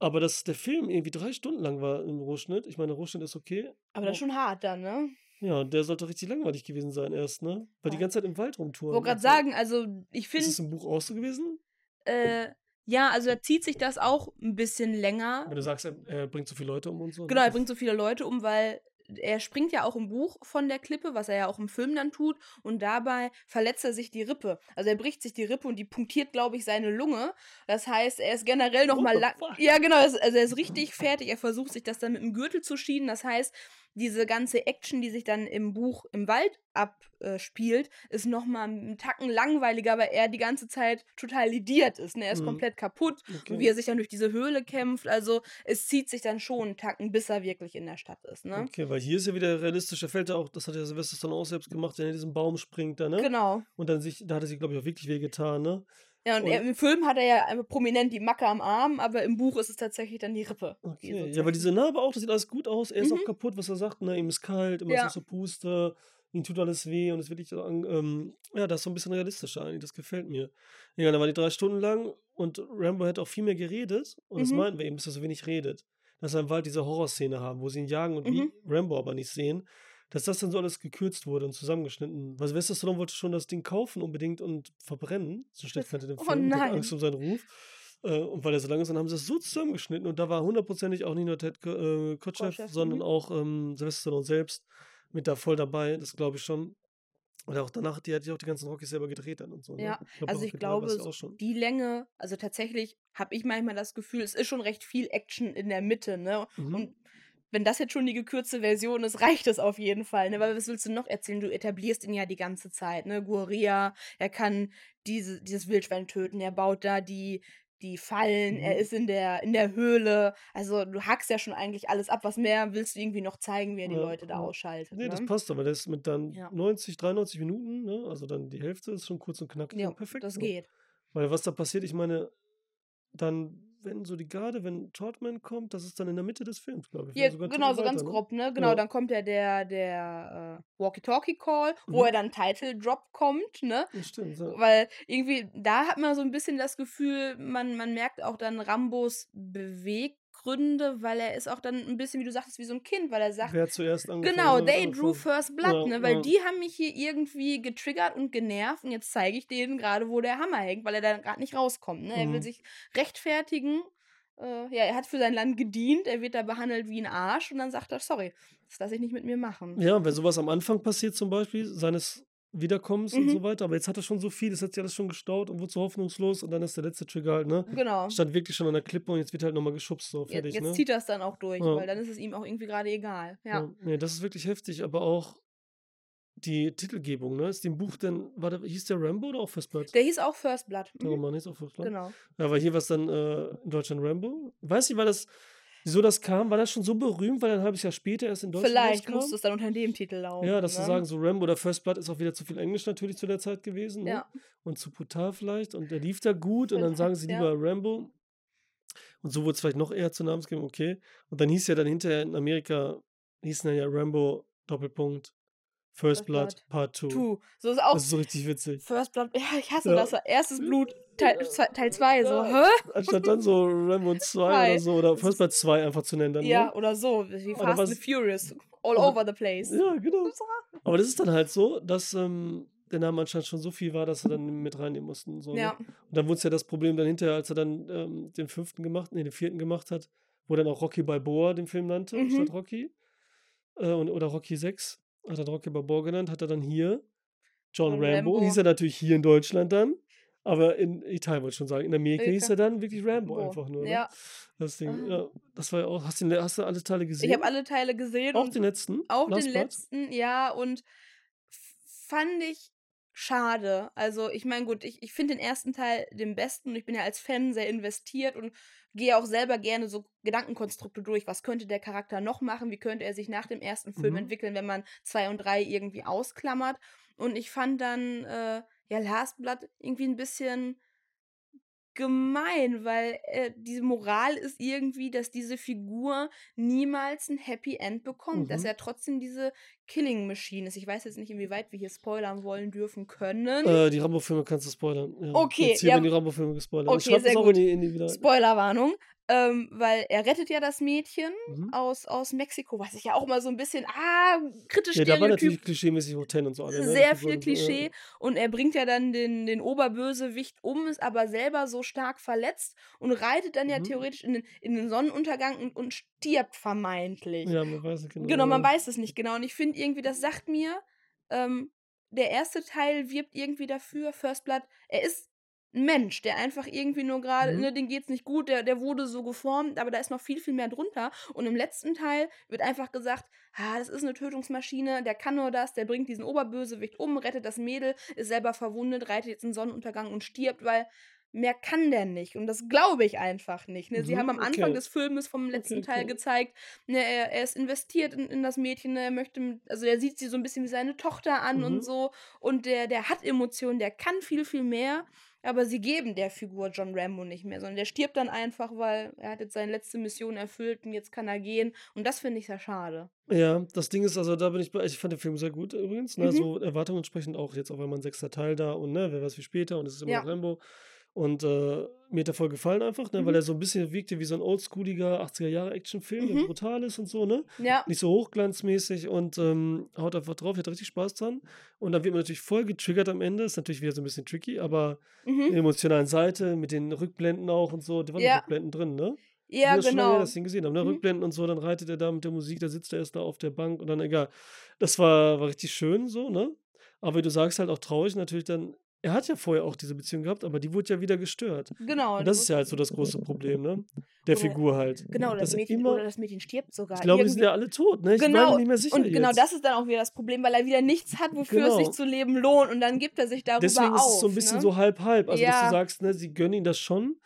aber dass der Film irgendwie drei Stunden lang war im Rohschnitt, ich meine, der Rohschnitt ist okay. Aber das ist schon hart dann, ne? Ja, der sollte richtig langweilig gewesen sein erst, ne? Weil die Ja. ganze Zeit im Wald rumtouren. Wollte gerade sagen, also ich Ist es finde, im Buch auch so gewesen? äh, ja, also da zieht sich das auch ein bisschen länger. Wenn du sagst, er, er bringt so viele Leute um und so. Genau, er bringt so viele Leute um, weil er springt ja auch im Buch von der Klippe, was er ja auch im Film dann tut, und dabei verletzt er sich die Rippe. Also er bricht sich die Rippe und die punktiert, glaube ich, seine Lunge. Das heißt, er ist generell noch What mal the lang. Ja, genau, also er ist richtig fertig. Er versucht sich das dann mit dem Gürtel zu schieben. Das heißt, diese ganze Action, die sich dann im Buch im Wald abspielt, ist noch mal einen Tacken langweiliger, weil er die ganze Zeit total lidiert ist. Ne? Er ist Mhm. komplett kaputt Okay. und wie er sich dann durch diese Höhle kämpft. Also es zieht sich dann schon einen Tacken, bis er wirklich in der Stadt ist. Ne? Okay, weil hier ist ja wieder realistisch, er fällt ja auch, das hat ja Sylvester Stallone auch selbst gemacht, wenn er in diesen Baum springt da, ne? Genau. Und dann sich, da hat er sich, glaube ich, auch wirklich wehgetan, ne? Ja, und, Und- im Film hat er ja prominent die Macke am Arm, aber im Buch ist es tatsächlich dann die Rippe. die Okay. Ja, zerschießt. diese Narbe auch, das sieht alles gut aus. Er ist Mhm. auch kaputt, was er sagt, ne? Ihm ist kalt, immer Ja. so Puste, ihm tut alles weh und es wird wirklich so, an- ähm, ja, das ist so ein bisschen realistischer eigentlich, das gefällt mir. Ja, dann war die drei Stunden lang und Rambo hätte auch viel mehr geredet und das Mhm. meinten wir eben, dass er so wenig redet. Dass er im Wald diese Horrorszene haben, wo sie ihn jagen und Mhm. wie Rambo aber nicht sehen. Dass das dann so alles gekürzt wurde und zusammengeschnitten. Weil Sylvester Stallone wollte schon das Ding kaufen unbedingt und verbrennen. So schlecht er den Oh Film. hatte nein. Angst um seinen Ruf. Äh, und weil er so lang ist, dann haben sie das so zusammengeschnitten und da war hundertprozentig auch nicht nur Ted äh, Kotcheff, sondern mhm. auch ähm, Sylvester Stallone selbst mit da voll dabei, das glaube ich schon. Und auch danach, die hat ja auch die ganzen Rockies selber gedreht dann und so. Ne? Ja, glaub, also ich glaube, so die Länge, also tatsächlich habe ich manchmal das Gefühl, es ist schon recht viel Action in der Mitte, ne? Mhm. Und wenn das jetzt schon die gekürzte Version ist, reicht es auf jeden Fall, ne? Weil was willst du noch erzählen? Du etablierst ihn ja die ganze Zeit, ne? Guria, er kann diese, dieses Wildschwein töten, er baut da die, die Fallen, er Mhm. ist in der, in der Höhle. Also du hackst ja schon eigentlich alles ab. Was mehr willst du irgendwie noch zeigen, wie er die Ja, Leute da ausschaltet? Nee, das ne? passt aber. Das ist mit dann Ja. 90, 93 Minuten, ne? also dann die Hälfte ist schon kurz und knackig Ja, und perfekt. das geht. Weil was da passiert, ich meine, dann, wenn so die Garde, wenn Troutman kommt, das ist dann in der Mitte des Films, glaube ich. Ja, genau, so ganz weiter, ne? grob, ne? Genau, Ja. dann kommt ja der, der äh, Walkie-Talkie-Call, wo Mhm. er dann Title Drop kommt, ne? Ja, stimmt. Ja. Weil irgendwie, da hat man so ein bisschen das Gefühl, man, man merkt auch dann Rambos Beweggründe, weil er ist auch dann ein bisschen, wie du sagtest, wie so ein Kind, weil er sagt, Wer zuerst angefangen? Genau, they drew angefangen? first blood, Ja, ne? Weil ja. die haben mich hier irgendwie getriggert und genervt und jetzt zeige ich denen gerade, wo der Hammer hängt, weil er da gerade nicht rauskommt, ne? Er will Mhm. sich rechtfertigen. Äh, ja, er hat für sein Land gedient, er wird da behandelt wie ein Arsch und dann sagt er, sorry, das lasse ich nicht mit mir machen. Ja, und wenn sowas am Anfang passiert, zum Beispiel, seines Wiederkommens und Mhm. so weiter, aber jetzt hat er schon so viel, das hat sich alles schon gestaut und wurde so hoffnungslos und dann ist der letzte Trigger halt, ne? Genau. Stand wirklich schon an der Klippe und jetzt wird halt nochmal geschubst, so Jetzt, fertig, jetzt ne? zieht er es dann auch durch, Ja. weil dann ist es ihm auch irgendwie gerade egal. Ja. Ja, nee, das ist wirklich heftig, aber auch die Titelgebung, ne? Ist dem Buch denn, war der, hieß der Rambo oder auch First Blood? Der hieß auch First Blood. Der Mhm. Roman hieß auch First Blood. Genau. Ja, weil hier war es dann äh, in Deutschland Rambo. Weiß nicht, war das, wieso das kam, war das schon so berühmt, weil ein halbes Jahr später erst in Deutschland Vielleicht rauskam? musste es dann unter dem Titel laufen. Ja, dass ne? zu sagen, so Rambo oder First Blood ist auch wieder zu viel Englisch natürlich zu der Zeit gewesen. Ne? Ja. Und zu brutal vielleicht. Und der lief da gut und dann sagen sie Ja. lieber Rambo. Und so wurde es vielleicht noch eher zur Namensgebung, okay. Und dann hieß ja dann hinterher in Amerika, hießen dann ja Rambo, Doppelpunkt, First First Blood, Blood Part 2. Tu. So ist auch Das ist so richtig witzig. First Blood. Ja, ich hasse Ja. das. Erstes Blut, Teil Ja. 2. Teil zwei, so, hä? Anstatt dann so Rambo 2 Zwei. oder so, oder First Blood 2 einfach zu nennen dann. Ja, Ne? oder so, wie Fast was- and Furious. All Aber- over the place. Ja, genau. Aber das ist dann halt so, dass ähm, der Name anscheinend schon so viel war, dass sie dann mit reinnehmen mussten. So, ne? Ja. Und dann wurde es ja das Problem dann hinterher, als er dann ähm, den fünften gemacht, nee, den vierten gemacht hat, wo dann auch Rocky Balboa den Film nannte, Mhm. statt Rocky. Äh, und, oder Rocky 6 hat er Rocky Balboa genannt, hat er dann hier John John Rambo. Rambo. Hieß er natürlich hier in Deutschland dann. Aber in Italien wollte ich schon sagen. In Amerika hieß Amerika. er dann wirklich Rambo Bo. einfach nur. Ne? Ja, Das Ding, Ah. ja. Das war ja auch. Hast du, hast du alle Teile gesehen? ich habe alle Teile gesehen Auch den letzten? auch Last den Blood? letzten, ja, und fand ich schade. Also, ich meine, gut, ich, ich finde den ersten Teil den besten und ich bin ja als Fan sehr investiert und gehe auch selber gerne so Gedankenkonstrukte durch. Was könnte der Charakter noch machen? Wie könnte er sich nach dem ersten Film Mhm. entwickeln, wenn man zwei und drei irgendwie ausklammert? Und ich fand dann, äh, ja, Last Blood irgendwie ein bisschen gemein, weil äh, diese Moral ist irgendwie, dass diese Figur niemals ein Happy End bekommt, dass Mhm. er trotzdem diese Killing Machine ist. Ich weiß jetzt nicht, inwieweit wir hier spoilern wollen dürfen können. Äh, die Rambo-Filme kannst du spoilern. Ja. Okay, Jetzt hier ja. werden die Rambo-Filme gespoilert. Okay, ich sehr auch gut. in die, in die wieder. Spoilerwarnung. Ähm, weil er rettet ja das Mädchen Mhm. aus, aus Mexiko, was ich ja auch mal so ein bisschen, ah, kritisch Ja, da war natürlich klischeemäßig Hotel und so alle. Ne? sehr viel Klischee Ja. und er bringt ja dann den, den Oberbösewicht um, ist aber selber so stark verletzt und reitet dann ja Mhm. theoretisch in den, in den Sonnenuntergang und, und stirbt vermeintlich. ja, man weiß nicht genau. Genau, man ja. weiß es nicht genau. Und ich finde irgendwie, das sagt mir, ähm, der erste Teil wirbt irgendwie dafür, First Blood, er ist ein Mensch, der einfach irgendwie nur gerade, Mhm. ne, dem geht's nicht gut, der, der wurde so geformt, aber da ist noch viel, viel mehr drunter. Und im letzten Teil wird einfach gesagt, ah, das ist eine Tötungsmaschine, der kann nur das, der bringt diesen Oberbösewicht um, rettet das Mädel, ist selber verwundet, reitet jetzt in Sonnenuntergang und stirbt, weil mehr kann der nicht. Und das glaube ich einfach nicht. Ne? Sie Mhm, haben am Anfang okay. des Filmes vom letzten Okay, Teil cool. gezeigt, ne, er, er ist investiert in, in das Mädchen, ne, er möchte, mit- also er sieht sie so ein bisschen wie seine Tochter an Mhm. und so. Und der, der hat Emotionen, der kann viel, viel mehr. Aber sie geben der Figur John Rambo nicht mehr, sondern der stirbt dann einfach, weil er hat jetzt seine letzte Mission erfüllt und jetzt kann er gehen. Und das finde ich sehr schade. Ja, das Ding ist, also da bin ich bei, ich fand den Film sehr gut übrigens, ne, Mhm. so Erwartungen entsprechend auch jetzt auch einmal ein sechster Teil da und ne, wer weiß wie später und es ist immer Ja. noch Rambo und äh, mir hat der voll gefallen einfach, ne, weil Mhm. er so ein bisschen wirkte wie so ein oldschooliger 80er Jahre Actionfilm, der Mhm. brutal ist und so, ne, Ja, nicht so hochglanzmäßig und ähm, haut einfach drauf, hatte richtig Spaß dran und dann wird man natürlich voll getriggert am Ende, ist natürlich wieder so ein bisschen tricky, aber mhm. der emotionalen Seite mit den Rückblenden auch und so, da waren Ja. Rückblenden drin, ne? ja, das ist schon lange genau. dass ihn gesehen habe. Ne? Mhm. Rückblenden und so, dann reitet er da mit der Musik, da sitzt er erst da auf der Bank und dann egal. Das war, war richtig schön so, ne? Aber wie du sagst, halt auch traurig natürlich dann. Er hat ja vorher auch diese Beziehung gehabt, aber die wurde ja wieder gestört. Genau. Und das ist ja halt so das große Problem, ne? Der Oder- Figur halt. Genau, das Dass Mädchen, immer, oder das Mädchen stirbt sogar. ich glaube, die sind ja alle tot, ne? Ich Genau, mir nicht mehr sicher Und genau jetzt. das ist dann auch wieder das Problem, weil er wieder nichts hat, wofür Genau. es sich zu leben lohnt. Und dann gibt er sich darüber Deswegen auf. ist es so ein bisschen ne? so halb-halb. Also, dass Ja. du sagst, ne, sie gönnen ihm das schon,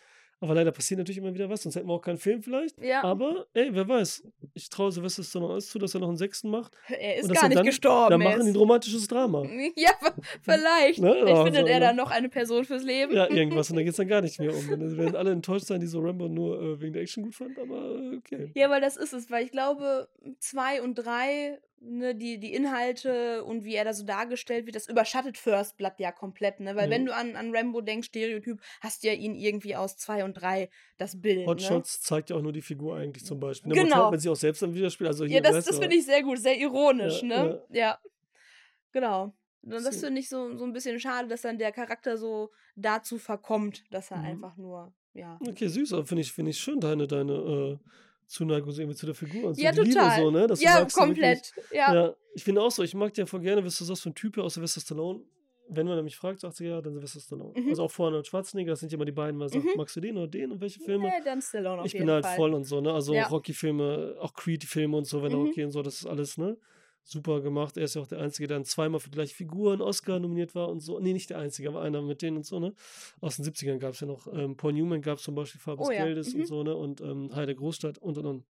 aber leider passiert natürlich immer wieder was, sonst hätten wir auch keinen Film vielleicht. Ja, Aber, ey, wer weiß. Ich traue Sylvester Stallone alles zu, dass er noch einen sechsten macht. er ist gar nicht dann- gestorben. Dann machen die ein romantisches Drama. Ja, vielleicht. Ne? Vielleicht Also, findet er ne? dann noch eine Person fürs Leben. Ja, irgendwas. Und dann geht es dann gar nicht mehr um. Dann werden alle enttäuscht sein, die so Rambo nur äh, wegen der Action gut fand, aber äh, okay. Ja, weil das ist es, weil ich glaube, zwei und drei, ne, die, die Inhalte und wie er da so dargestellt wird, das überschattet First Blood ja komplett, ne? Weil Ja. wenn du an, an Rambo denkst, Stereotyp, hast du ja ihn irgendwie aus zwei und drei das Bild. Hot ne? Shots zeigt ja auch nur die Figur eigentlich zum Beispiel. Genau. Motorrad, wenn sie auch selbst dann wieder spielt. Also Ja, das, das finde ich sehr gut, sehr ironisch, Ja, ne? Ja. Genau. Und das finde ich so, so ein bisschen schade, dass dann der Charakter so dazu verkommt, dass er Mhm. einfach nur, ja. Okay, süß, aber finde ich, find ich schön, deine, deine äh, Zuneigung so irgendwie zu der Figur. Und so Ja, die Liebe total. so, ne? Dass Ja, so komplett. Ja. Ja, ich finde auch so, ich mag dir voll gerne, was du sagst, von Typ aus Sylvester Stallone. Wenn man mich fragt, sagt sie ja, dann Sylvester Stallone. Mhm. Also auch vorne und Schwarzenegger, das sind ja immer die beiden, weil man sagt, Mhm. magst du den oder den und welche Filme? Ja, dann Stallone auf ich bin halt Fall. voll und so, ne? Also Ja. Rocky-Filme, auch Creed-Filme und so, wenn er Mhm. okay und so, das ist alles, ne? Super gemacht. Er ist ja auch der Einzige, der dann zweimal für die gleiche Figur einen Oscar nominiert war und so. Nee, nicht der Einzige, aber einer mit denen und so, ne? Aus den 70ern gab es ja noch, ähm, Paul Newman gab es zum Beispiel Farbe des Oh ja, Geldes mhm. und so, ne? Und ähm, Heide Großstadt und und und.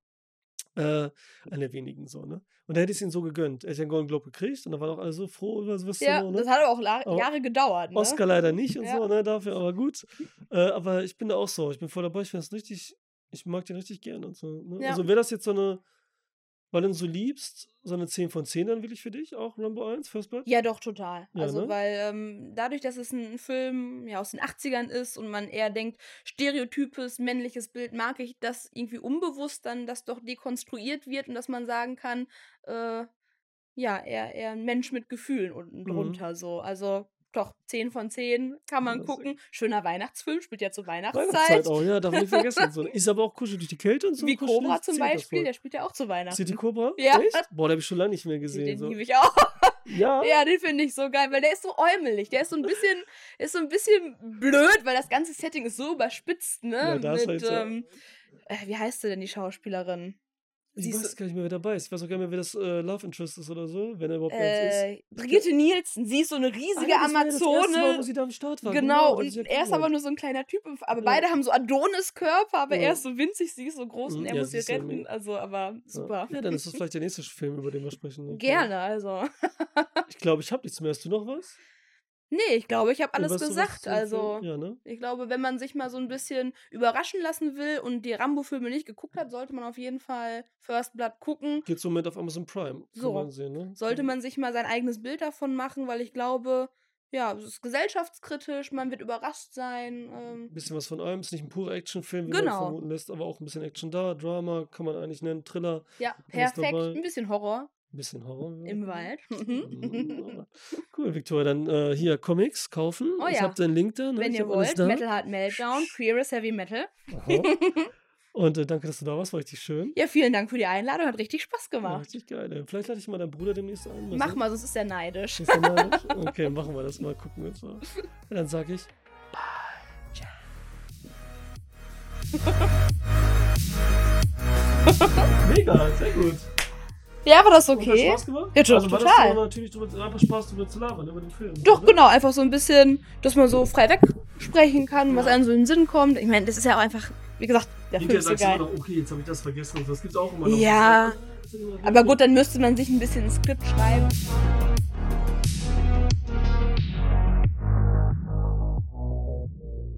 Äh, einer der wenigen so, ne? Und da hätte ich es ihm so gegönnt. Er hat ja einen Golden Globe gekriegt und da waren auch alle so froh über Sylvester Ja, das ne? hat aber auch la- Aber Jahre gedauert, ne? Oscar leider nicht und Ja. so, ne, dafür, aber gut. Äh, aber ich bin da auch so, ich bin voll dabei, ich finde das richtig, ich mag den richtig gerne und so. Ne? Ja. Also wäre das jetzt so eine, weil du ihn so liebst, so eine 10 von 10 dann wirklich für dich, auch Rambo 1, First Blood? Ja, doch, total. Ja, also, ne? weil ähm, dadurch, dass es ein Film ja, aus den 80ern ist und man eher denkt, stereotypes männliches Bild, mag ich das irgendwie unbewusst dann, das doch dekonstruiert wird und dass man sagen kann, äh, ja, eher, eher ein Mensch mit Gefühlen unten Mhm. drunter so. Also, doch 10 von 10 kann man Ja, gucken. Schöner Weihnachtsfilm, spielt ja zur Weihnachtszeit Weihnachtszeit. auch, ja, darf man nicht vergessen. So, ist aber auch kuschelig durch die Kälte und so. Wie Cobra zum das Beispiel, der spielt ja auch zu Weihnachten. City Cobra? Ja. Echt? Boah, den habe ich schon lange nicht mehr gesehen. Den So. liebe ich auch. Ja? Ja, den finde ich so geil, weil der ist so äumelig. Der ist so ein bisschen, ist so ein bisschen blöd, weil das ganze Setting ist so überspitzt, ne? Ja, da ist Mit, halt so- ähm, äh, wie heißt sie denn, die Schauspielerin? Ich weiß gar nicht mehr, wer dabei ist. Ich weiß auch gar nicht mehr, wer das äh, Love Interest ist oder so, wenn er überhaupt eins ist. Äh, Brigitte Nielsen, sie ist so eine Ah, riesige ja, das war ja das erste Mal, Amazone. wo sie da am Start war. Genau, da und ist er ist cool. aber nur so ein kleiner Typ, aber Ja. beide haben so Adonis-Körper, aber Ja. er ist so winzig, sie ist so groß und Mhm, er ja, muss sie ist retten. Also, aber super. Ja, dann ist das vielleicht der nächste Film, über den wir sprechen. ne? Gerne, also. Ich glaube, ich habe nichts mehr. Hast du noch was? Nee, ich glaube, ich habe alles Weißt du was gesagt. Also? Ja, ne? ich glaube, wenn man sich mal so ein bisschen überraschen lassen will und die Rambo-Filme nicht geguckt hat, sollte man auf jeden Fall First Blood gucken. Geht im Moment auf Amazon Prime. So. man sehen, ne? Sollte man sich mal sein eigenes Bild davon machen, weil ich glaube, ja, es ist gesellschaftskritisch, man wird überrascht sein. Ähm, Ein bisschen was von allem. Ist nicht ein purer Actionfilm, wie Genau. man vermuten lässt, aber auch ein bisschen Action da. Drama kann man eigentlich nennen. Thriller. ja, perfekt. Ein bisschen Horror Ein bisschen Horror. ja. im Wald. Mhm. Cool, Victoria. Dann äh, hier Comics kaufen. Oh Ich ja. habe den Link da. Ne? Wenn ich ihr wollt. Metal Heart Meltdown, Queerest Heavy Metal. Und äh, danke, dass du da warst. War richtig schön. Ja, vielen Dank für die Einladung, hat richtig Spaß Ja, gemacht. richtig geil. ey. Vielleicht lade ich mal deinen Bruder demnächst ein. Mach sehen. mal, sonst ist er neidisch. Ist er neidisch? Okay, machen wir das mal. Gucken wir mal. Ja, dann sag ich. Mega, sehr gut. Ja, war das Und Hat okay? Spaß gemacht? Ja, also war total. Das so natürlich drüber, einfach Spaß drüber zu labern, über den Film. Doch, oder? genau, einfach so ein bisschen, dass man so frei wegsprechen kann, was Ja. einem so in den Sinn kommt. Ich meine, das ist ja auch einfach, wie gesagt, der Film ist so du immer geil. noch, okay, jetzt habe ich das vergessen und. Das gibt's auch immer noch. Ja. Aber gut, dann müsste man sich ein bisschen ein Skript schreiben.